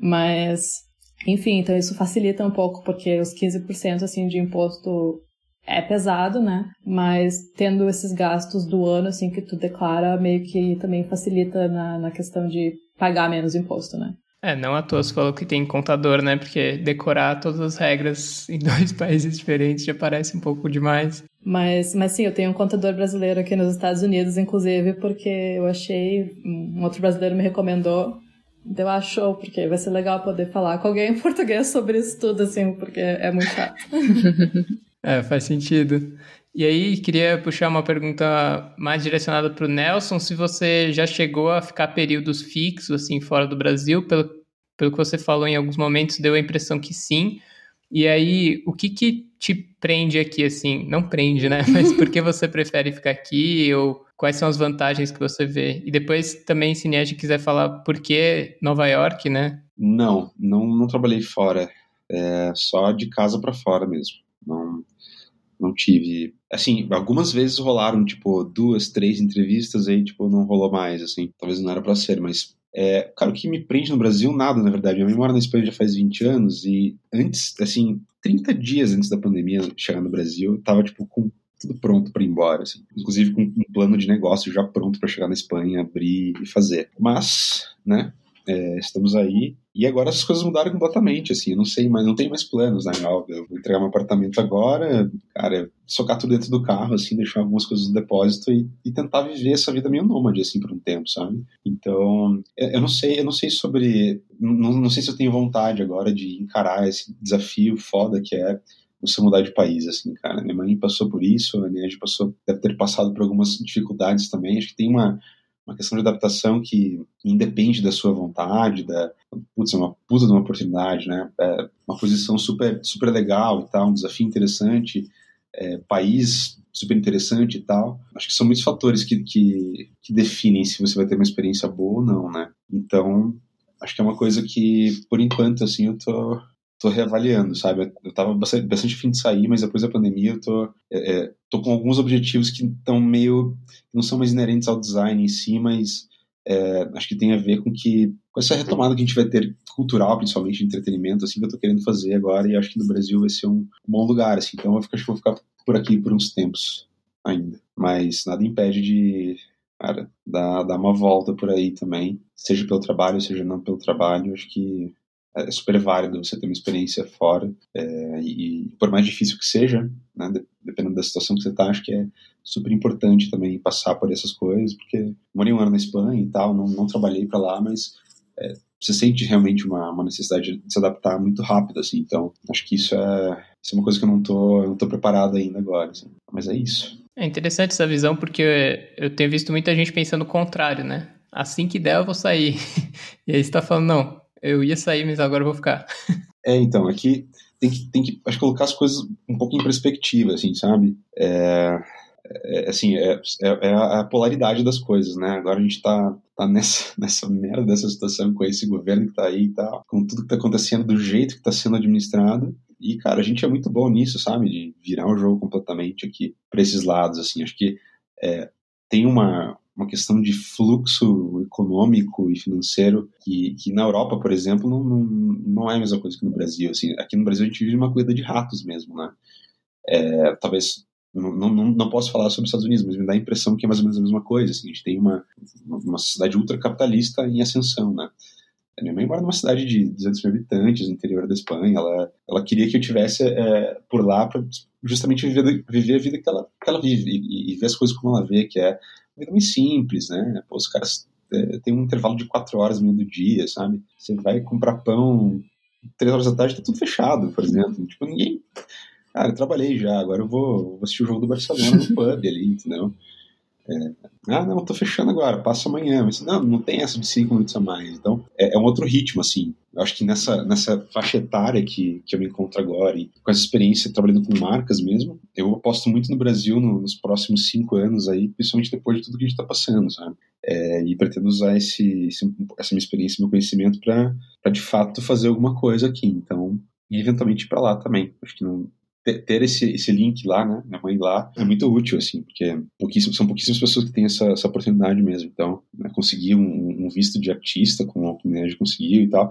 Mas, enfim, então isso facilita um pouco, porque os 15% assim de imposto é pesado, né? Mas tendo esses gastos do ano, assim, que tu declara, meio que também facilita na, na questão de pagar menos imposto, né? É, não à toa você falou que tem contador, né? Porque decorar todas as regras em dois países diferentes já parece um pouco demais. Mas, mas sim, eu tenho um contador brasileiro aqui nos Estados Unidos, inclusive, porque eu achei, um outro brasileiro me recomendou, deu a show, porque vai ser legal poder falar com alguém em português sobre isso tudo, assim, porque é muito chato. é, faz sentido. E aí, queria puxar uma pergunta mais direcionada para o Nelson, se você já chegou a ficar períodos fixos, assim, fora do Brasil, pelo pelo que você falou em alguns momentos, deu a impressão que sim. E aí, o que que te prende aqui, assim? Não prende, né? Mas por que você prefere ficar aqui? Ou quais são as vantagens que você vê? E depois também, se Niege quiser falar por que Nova York, né? Não, não, não trabalhei fora. É só de casa para fora mesmo. Não, não tive. Assim, algumas vezes rolaram, tipo, duas, três entrevistas, aí, tipo, não rolou mais, assim. Talvez não era para ser, mas. É, cara, o que me prende no Brasil, nada, na verdade. Minha mora na Espanha já faz 20 anos e antes, assim, 30 dias antes da pandemia chegar no Brasil, eu tava, tipo, com tudo pronto para ir embora, assim. Inclusive com um plano de negócio já pronto para chegar na Espanha, abrir e fazer. Mas, né, é, estamos aí. E agora as coisas mudaram completamente, assim, eu não sei, mas não tenho mais planos, na real. Eu vou entregar meu apartamento agora, cara, socar tudo dentro do carro, assim, deixar algumas coisas no depósito e, e tentar viver essa vida meio nômade, assim, por um tempo, sabe? Então, eu não sei, eu não sei sobre, não, não sei se eu tenho vontade agora de encarar esse desafio foda que é você mudar de país, assim, cara. Minha mãe passou por isso, a Neide passou, deve ter passado por algumas dificuldades também. Acho que tem uma, uma questão de adaptação que independe da sua vontade, da, putz, é uma puta de uma oportunidade, né? É uma posição super, super legal e tal, um desafio interessante, é, país super interessante e tal. Acho que são muitos fatores que, que, que definem se você vai ter uma experiência boa ou não, né? Então, acho que é uma coisa que, por enquanto, assim, eu tô, tô reavaliando, sabe? Eu tava bastante, bastante fim de sair, mas depois da pandemia eu tô, é, é tô com alguns objetivos que estão meio, não são mais inerentes ao design em si, mas é, acho que tem a ver com que com essa retomada que a gente vai ter cultural, principalmente de entretenimento, assim que eu tô querendo fazer agora e acho que no Brasil vai ser um bom lugar, assim. Então eu acho que vou ficar por aqui por uns tempos ainda, mas nada impede de cara, dar, dar uma volta por aí também, seja pelo trabalho, seja não pelo trabalho. Acho que é super válido você ter uma experiência fora é, e por mais difícil que seja, né, dependendo da situação que você está, acho que é super importante também passar por essas coisas, porque morei um ano na Espanha e tal, não, não trabalhei para lá, mas é, você sente realmente uma, uma, necessidade de se adaptar muito rápido, assim, então acho que isso é, isso é uma coisa que eu não tô, eu não tô preparado ainda agora, assim. mas é isso. É interessante essa visão, porque eu tenho visto muita gente pensando o contrário, né? Assim que der, eu vou sair. e aí você tá falando, não, eu ia sair, mas agora eu vou ficar. É, então, aqui tem que, tem que acho, colocar as coisas um pouco em perspectiva, assim, sabe? É, é assim, é, é, é, a polaridade das coisas, né? Agora a gente tá, tá nessa, nessa merda dessa situação com esse governo que tá aí e tal, com tudo que tá acontecendo do jeito que tá sendo administrado. E, cara, a gente é muito bom nisso, sabe? De virar o jogo completamente aqui para esses lados, assim. Acho que é, tem uma, uma questão de fluxo econômico e financeiro que, que na Europa, por exemplo, não, não, não é a mesma coisa que no Brasil. Assim, aqui no Brasil a gente vive uma corrida de ratos mesmo, né? É, talvez não, não, não posso falar sobre os Estados Unidos, mas me dá a impressão que é mais ou menos a mesma coisa. Assim, a gente tem uma, uma sociedade ultracapitalista em ascensão, né? A minha mãe mora numa cidade de 200 mil habitantes, no interior da Espanha. Ela, ela queria que eu tivesse é, por lá para justamente viver, viver a vida que ela, que ela vive e, e ver as coisas como ela vê, que é vida muito simples, né? Pô, os caras é, têm um intervalo de quatro horas no meio do dia, sabe? Você vai comprar pão três horas da tarde, tá tudo fechado, por exemplo. Tipo, ninguém. Cara, eu trabalhei já, agora eu vou, vou assistir o jogo do Barcelona no pub ali, entendeu? É, ah, não, tô fechando agora, passa amanhã. Mas, não, não tem essa de cinco minutos a mais. Então, é, é, um outro ritmo, assim. Eu acho que nessa, nessa faixa etária que, que eu me encontro agora, e com essa experiência trabalhando com marcas mesmo, eu aposto muito no Brasil no, nos próximos cinco anos aí, principalmente depois de tudo que a gente tá passando, sabe? É, e pretendo usar esse, esse, essa minha experiência, meu conhecimento para de fato fazer alguma coisa aqui. Então, e eventualmente para lá também. Acho que não, ter esse, esse link lá, né, minha mãe lá, é muito útil, assim, porque pouquíssimo, são pouquíssimas pessoas que têm essa, essa oportunidade mesmo. Então, né, conseguir um, um, visto de artista, como a comunidade conseguiu e tal,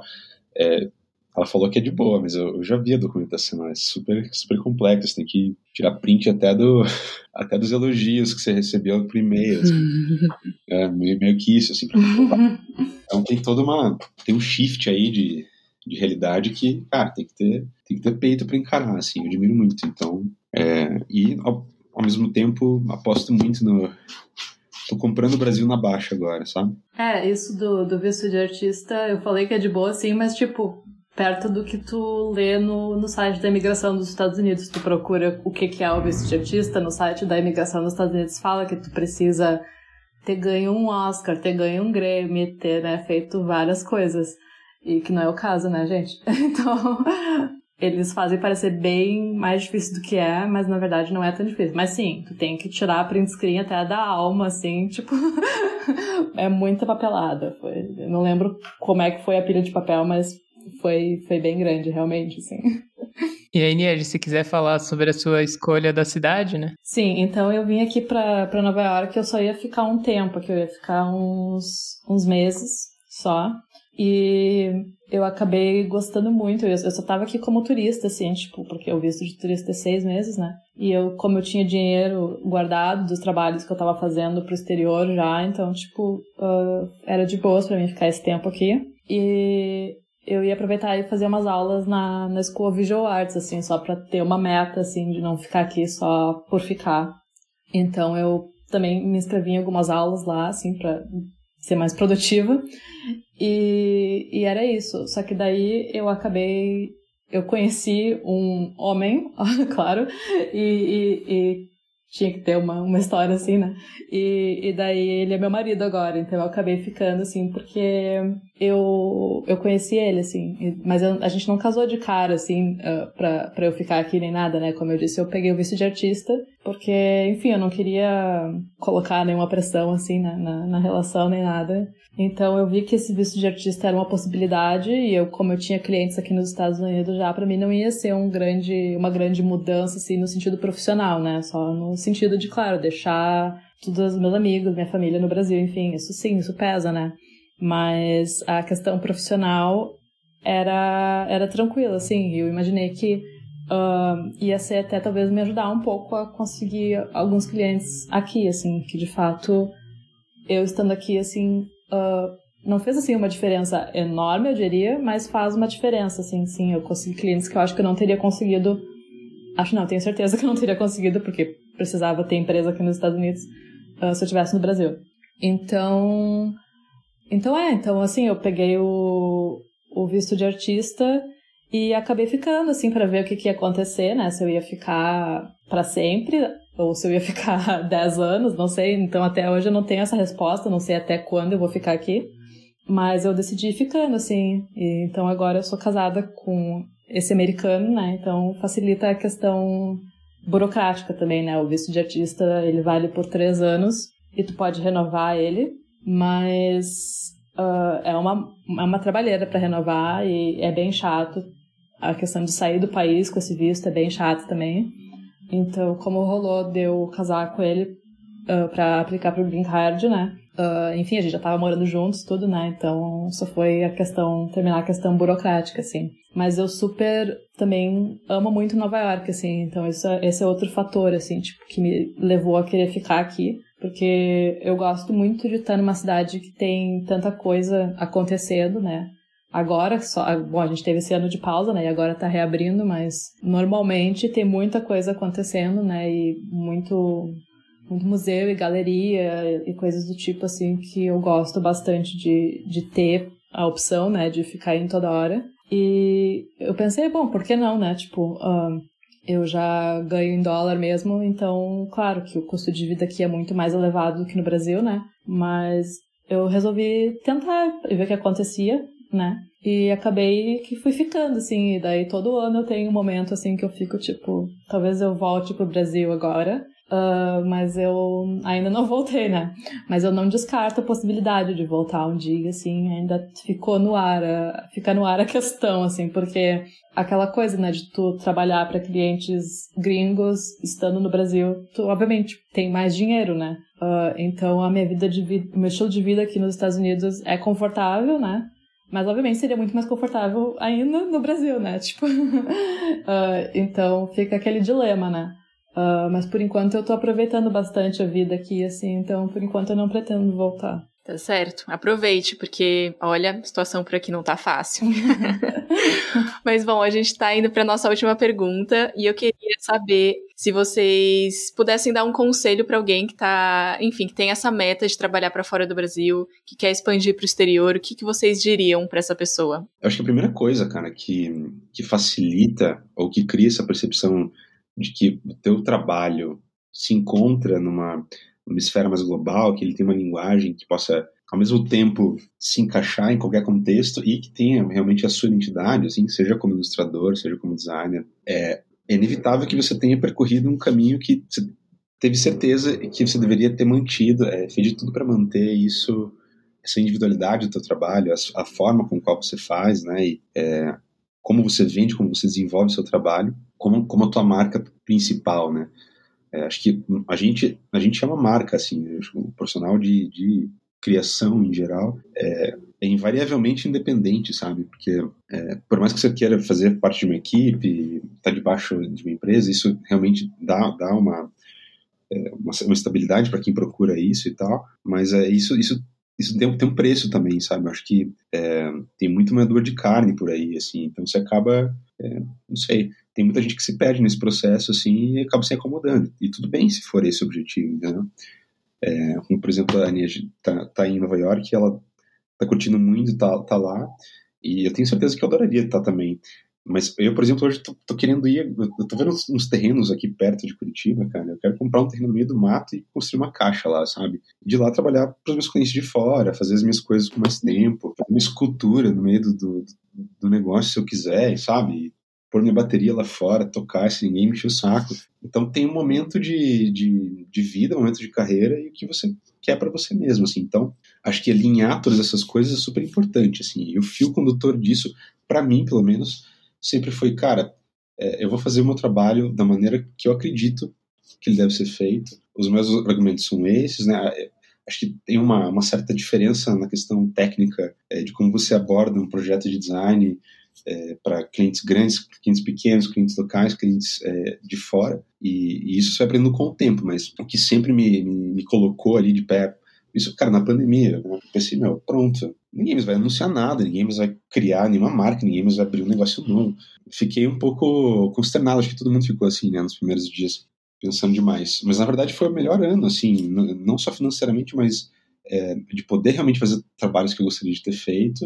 é, ela falou que é de boa, mas eu, eu, já vi a documentação, é super, super complexo, você tem que tirar print até, do, até dos elogios que você recebeu por e-mail, assim. é meio, meio que isso, assim, pra Então tem toda uma, tem um shift aí de, de realidade que, cara, tem que ter, tem que ter peito para encarar, assim, eu admiro muito. Então, é, e ao, ao, mesmo tempo aposto muito no. Tô comprando o Brasil na baixa agora, sabe? É, isso do, do visto de artista, eu falei que é de boa, sim, mas tipo, perto do que tu lê no, no site da imigração dos Estados Unidos. Tu procura o que, que é o visto de artista no site da imigração dos Estados Unidos, fala que tu precisa ter ganho um Oscar, ter ganho um Grammy, ter né, feito várias coisas. E que não é o caso, né, gente? Então, eles fazem parecer bem mais difícil do que é, mas na verdade não é tão difícil. Mas sim, tu tem que tirar a print screen até da alma, assim, tipo. é muita papelada. Foi... Eu não lembro como é que foi a pilha de papel, mas foi, foi bem grande, realmente, assim. E aí, Nier, se quiser falar sobre a sua escolha da cidade, né? Sim, então eu vim aqui pra, pra Nova York, eu só ia ficar um tempo, que eu ia ficar uns, uns meses só. E eu acabei gostando muito. Eu, só tava aqui como turista, assim, tipo, porque eu visto de turista é seis meses, né? E eu, como eu tinha dinheiro guardado dos trabalhos que eu tava fazendo pro exterior já, então, tipo, uh, era de boas para mim ficar esse tempo aqui. E eu ia aproveitar e fazer umas aulas na, na School of Visual Arts, assim, só pra ter uma meta, assim, de não ficar aqui só por ficar. Então eu também me inscrevi em algumas aulas lá, assim, pra ser mais produtiva. E, e era isso. Só que daí eu acabei. Eu conheci um homem, claro, e, e, e tinha que ter uma, uma história assim, né? E, e daí ele é meu marido agora, então eu acabei ficando assim, porque eu, eu conheci ele, assim, mas eu, a gente não casou de cara, assim, uh, pra, pra eu ficar aqui nem nada, né? Como eu disse, eu peguei o visto de artista, porque, enfim, eu não queria colocar nenhuma pressão, assim, na, na, na relação nem nada. Então eu vi que esse visto de artista era uma possibilidade e eu, como eu tinha clientes aqui nos Estados Unidos já, para mim não ia ser um grande, uma grande mudança assim no sentido profissional, né? Só no sentido de, claro, deixar todos os meus amigos, minha família no Brasil, enfim, isso sim, isso pesa, né? Mas a questão profissional era era tranquila, assim. Eu imaginei que uh, ia ser até talvez me ajudar um pouco a conseguir alguns clientes aqui, assim, que de fato eu estando aqui, assim, uh, não fez assim uma diferença enorme, eu diria, mas faz uma diferença, assim, sim. Eu consegui clientes que eu acho que eu não teria conseguido. Acho não, tenho certeza que eu não teria conseguido, porque precisava ter empresa aqui nos Estados Unidos uh, se eu estivesse no Brasil. Então. Então é, então assim, eu peguei o, o visto de artista e acabei ficando, assim, para ver o que, que ia acontecer, né? Se eu ia ficar para sempre ou se eu ia ficar 10 anos, não sei. Então até hoje eu não tenho essa resposta, não sei até quando eu vou ficar aqui. Mas eu decidi ir ficando, assim. E, então agora eu sou casada com esse americano, né? Então facilita a questão burocrática também, né? O visto de artista, ele vale por três anos e tu pode renovar ele, mas uh, é, uma, é uma trabalheira para renovar e é bem chato. A questão de sair do país com esse visto é bem chato também. Então, como rolou de eu casar com ele uh, pra aplicar pro Green Card, né? Uh, enfim, a gente já tava morando juntos, tudo, né? Então, só foi a questão, terminar a questão burocrática, assim. Mas eu super também amo muito Nova York, assim. Então, isso, é, esse é outro fator, assim, tipo, que me levou a querer ficar aqui. Porque eu gosto muito de estar numa cidade que tem tanta coisa acontecendo, né? Agora, só, bom, a gente teve esse ano de pausa, né? E agora tá reabrindo, mas normalmente tem muita coisa acontecendo, né? E muito, muito museu e galeria e coisas do tipo, assim, que eu gosto bastante de, de ter a opção, né? De ficar indo toda hora. E eu pensei, bom, por que não, né? Tipo, eu já ganho em dólar mesmo, então, claro que o custo de vida aqui é muito mais elevado do que no Brasil, né? Mas eu resolvi tentar e ver o que acontecia né? E acabei que fui ficando, assim, e daí todo ano eu tenho um momento, assim, que eu fico, tipo, talvez eu volte pro Brasil agora, uh, mas eu ainda não voltei, né? Mas eu não descarto a possibilidade de voltar um dia, assim, ainda ficou no ar, uh, fica no ar a questão, assim, porque aquela coisa, né, de tu trabalhar para clientes gringos estando no Brasil, tu obviamente tem mais dinheiro, né? Uh, então a minha vida de vida, meu estilo de vida aqui nos Estados Unidos é confortável, né? Mas, obviamente, seria muito mais confortável ainda no Brasil, né? Tipo, uh, então fica aquele dilema, né? Uh, mas por enquanto eu tô aproveitando bastante a vida aqui, assim, então por enquanto eu não pretendo voltar. Tá certo. Aproveite, porque, olha, a situação por aqui não tá fácil. Mas, bom, a gente tá indo pra nossa última pergunta e eu queria saber se vocês pudessem dar um conselho para alguém que tá, enfim, que tem essa meta de trabalhar para fora do Brasil, que quer expandir para o exterior, o que, que vocês diriam para essa pessoa? Eu acho que a primeira coisa, cara, que, que facilita ou que cria essa percepção de que o teu trabalho se encontra numa uma esfera mais global, que ele tem uma linguagem que possa ao mesmo tempo se encaixar em qualquer contexto e que tenha realmente a sua identidade, assim, seja como ilustrador, seja como designer, é, é inevitável que você tenha percorrido um caminho que você teve certeza que você deveria ter mantido, é, fez de tudo para manter isso, essa individualidade do teu trabalho, a, a, forma com qual você faz, né, e é, como você vende, como você desenvolve seu trabalho, como, como a tua marca principal, né. É, acho que a gente, a gente uma marca, assim, o profissional de, de criação em geral é, é invariavelmente independente, sabe? Porque é, por mais que você queira fazer parte de uma equipe, estar tá debaixo de uma empresa, isso realmente dá, dá uma, é, uma, uma, estabilidade para quem procura isso e tal, mas é, isso, isso, isso tem, tem um preço também, sabe? Eu acho que é, tem muito moedor de carne por aí, assim, então você acaba, é, não sei, tem muita gente que se perde nesse processo, assim, e acaba se acomodando. E tudo bem se for esse o objetivo, entendeu? É, como, por exemplo, a Ania está tá em Nova York, ela está curtindo muito, tá, tá lá, e eu tenho certeza que eu adoraria estar também. Mas eu, por exemplo, hoje tô, tô querendo ir, eu tô vendo uns, terrenos aqui perto de Curitiba, cara. Eu quero comprar um terreno no meio do mato e construir uma caixa lá, sabe? De lá trabalhar para os meus clientes de fora, fazer as minhas coisas com mais tempo, fazer uma escultura no meio do, do, do negócio se eu quiser, sabe? pôr minha bateria lá fora, tocar sem ninguém me encher o saco. Então tem um momento de, de, de vida, um momento de carreira e o que você quer para você mesmo, assim. Então, acho que alinhar todas essas coisas é super importante, assim. E o fio condutor disso, para mim, pelo menos, sempre foi, cara, é, eu vou fazer o meu trabalho da maneira que eu acredito que ele deve ser feito. Os meus argumentos são esses, né? É, acho que tem uma, uma certa diferença na questão técnica é, de como você aborda um projeto de design é, para clientes grandes, clientes pequenos, clientes locais, clientes é, de fora, e, e, isso vai aprendendo com o tempo, mas o que sempre me, me, me colocou ali de pé, isso, cara, na pandemia, eu pensei, meu, pronto, ninguém mais vai anunciar nada, ninguém mais vai criar nenhuma marca, ninguém mais vai abrir um negócio novo. Fiquei um pouco consternado, acho que todo mundo ficou assim, né, nos primeiros dias, pensando demais. Mas na verdade foi o melhor ano, assim, não só financeiramente, mas é, de poder realmente fazer trabalhos que eu gostaria de ter feito,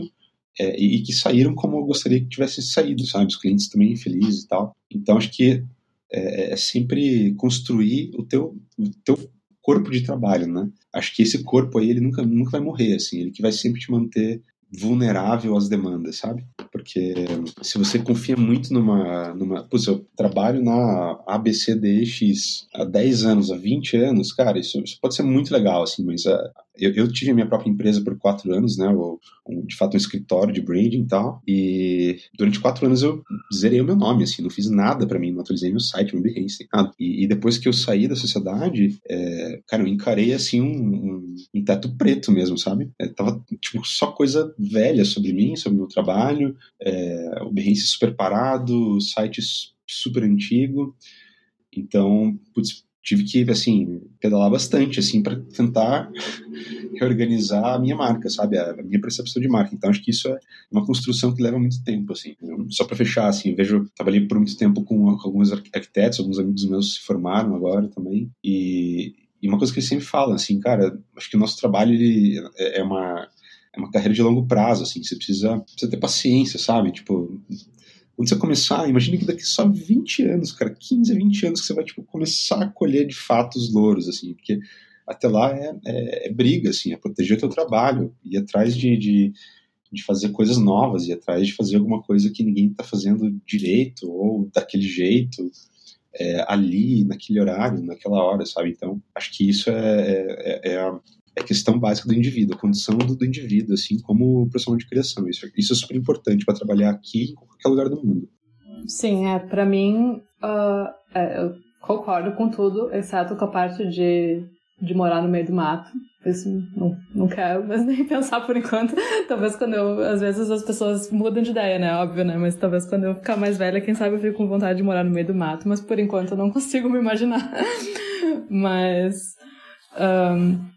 é, e, que saíram como eu gostaria que tivessem saído, sabe? Os clientes também felizes e tal. Então, acho que é, é, sempre construir o teu, o teu corpo de trabalho, né? Acho que esse corpo aí, ele nunca, nunca vai morrer, assim. Ele que vai sempre te manter vulnerável às demandas, sabe? Porque se você confia muito numa. numa putz, eu trabalho na ABCDX há 10 anos, há 20 anos, cara, isso, isso pode ser muito legal, assim, mas uh, eu, eu, tive a minha própria empresa por 4 anos, né? Eu, um, de fato, um escritório de branding e tal. E durante 4 anos eu zerei o meu nome, assim, não fiz nada para mim, não atualizei meu site, meu Behance, nada. E, e, depois que eu saí da sociedade, é, cara, eu encarei, assim, um, um, um teto preto mesmo, sabe? É, tava, tipo, só coisa velha sobre mim, sobre o meu trabalho, é, o Behance super parado, site super antigo. Então, putz, tive que, assim, pedalar bastante, assim, para tentar reorganizar a minha marca, sabe? A, minha percepção de marca. Então, acho que isso é uma construção que leva muito tempo, assim. Só para fechar, assim, vejo, trabalhei por muito tempo com, alguns arquitetos, alguns amigos meus se formaram agora também, e, e uma coisa que eles sempre falam, assim, cara, acho que o nosso trabalho, ele é, é uma é uma carreira de longo prazo, assim, você precisa, precisa ter paciência, sabe? Tipo, quando você começar, imagine que daqui só 20 anos, cara, 15, 20 anos que você vai, tipo, começar a colher de fato os louros, assim, porque até lá é, é, é briga, assim, é proteger o teu trabalho, ir atrás de, de, de, fazer coisas novas, ir atrás de fazer alguma coisa que ninguém está fazendo direito ou daquele jeito, é, ali, naquele horário, naquela hora, sabe? Então, acho que isso é, é, é é questão básica do indivíduo, condição do, do indivíduo, assim como profissional de criação. Isso, isso é super importante para trabalhar aqui em qualquer lugar do mundo. Sim, é, para mim, uh, é, eu concordo com tudo, exceto com a parte de, de morar no meio do mato. Isso não, não quero, mas nem pensar por enquanto. talvez quando eu. Às vezes as pessoas mudam de ideia, né? Óbvio, né? Mas talvez quando eu ficar mais velha, quem sabe eu fico com vontade de morar no meio do mato. Mas por enquanto eu não consigo me imaginar. mas. Um,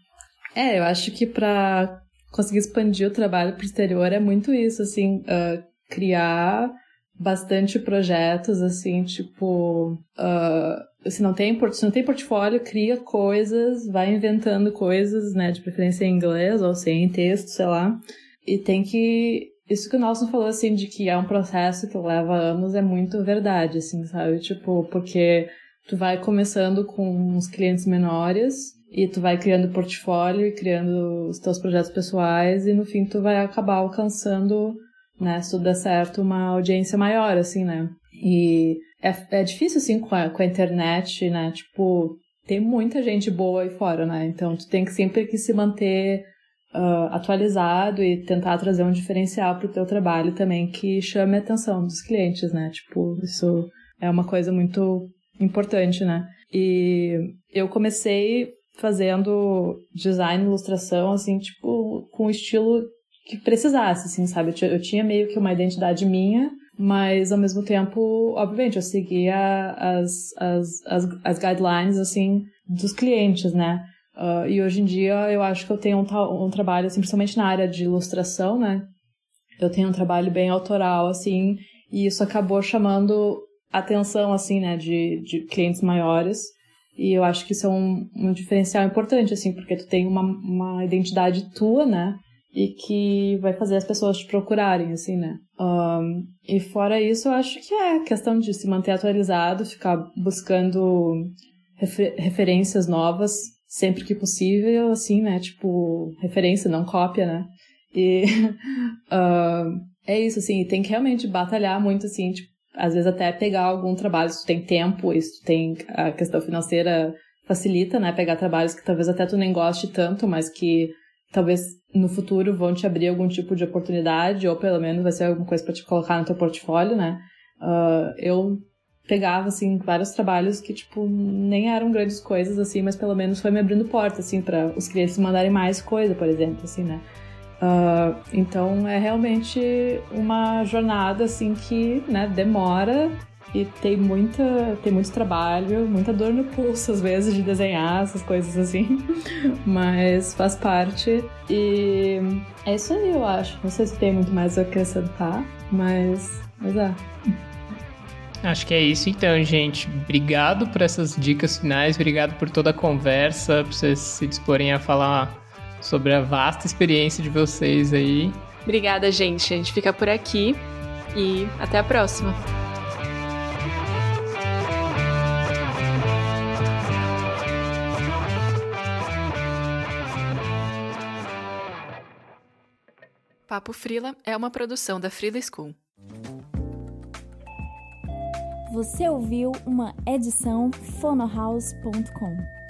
é, eu acho que para conseguir expandir o trabalho para o exterior é muito isso, assim, uh, criar bastante projetos, assim, tipo, uh, se não tem se não tem portfólio, cria coisas, vai inventando coisas, né, de preferência em inglês ou sem texto, sei lá, e tem que isso que o Nelson falou, assim, de que é um processo que leva anos, é muito verdade, assim, sabe? Tipo, porque tu vai começando com uns clientes menores, e tu vai criando portfólio e criando os teus projetos pessoais e no fim tu vai acabar alcançando, né, se tudo der certo, uma audiência maior, assim, né? E é, é difícil, assim, com a, com a internet, né? Tipo, tem muita gente boa aí fora, né? Então tu tem que sempre que se manter uh, atualizado e tentar trazer um diferencial para o teu trabalho também que chame a atenção dos clientes, né? Tipo, isso é uma coisa muito importante, né? E eu comecei fazendo design, ilustração, assim, tipo, com o estilo que precisasse, assim, sabe? Eu tinha meio que uma identidade minha, mas ao mesmo tempo, obviamente, eu seguia as, as, as, as guidelines, assim, dos clientes, né? Uh, e hoje em dia eu acho que eu tenho um, um trabalho, assim, principalmente na área de ilustração, né? Eu tenho um trabalho bem autoral, assim, e isso acabou chamando atenção, assim, né, de, de clientes maiores. E eu acho que isso é um, um diferencial importante, assim, porque tu tem uma, uma identidade tua, né? E que vai fazer as pessoas te procurarem, assim, né? Um, e fora isso, eu acho que é questão de se manter atualizado, ficar buscando refer referências novas sempre que possível, assim, né? Tipo, referência, não cópia, né? E uh, é isso, assim, tem que realmente batalhar muito, assim, tipo, às vezes até pegar algum trabalho, se tu tem tempo, se tu tem a questão financeira facilita, né? Pegar trabalhos que talvez até tu nem goste tanto, mas que talvez no futuro vão te abrir algum tipo de oportunidade, ou pelo menos vai ser alguma coisa para te colocar no teu portfólio, né? Uh, eu pegava, assim, vários trabalhos que, tipo, nem eram grandes coisas, assim, mas pelo menos foi me abrindo porta, assim, para os clientes mandarem mais coisa, por exemplo, assim, né? Uh, então é realmente uma jornada assim que né, demora e tem muita tem muito trabalho, muita dor no pulso às vezes de desenhar essas coisas assim, mas faz parte e é isso aí eu acho. Não sei se tem muito mais a acrescentar, mas mas é. Acho que é isso então, gente. Obrigado por essas dicas finais, obrigado por toda a conversa, por vocês se disporem a falar sobre a vasta experiência de vocês aí. Obrigada, gente. A gente fica por aqui e até a próxima. Papo Frila é uma produção da Frila School. Você ouviu uma edição fonohouse.com.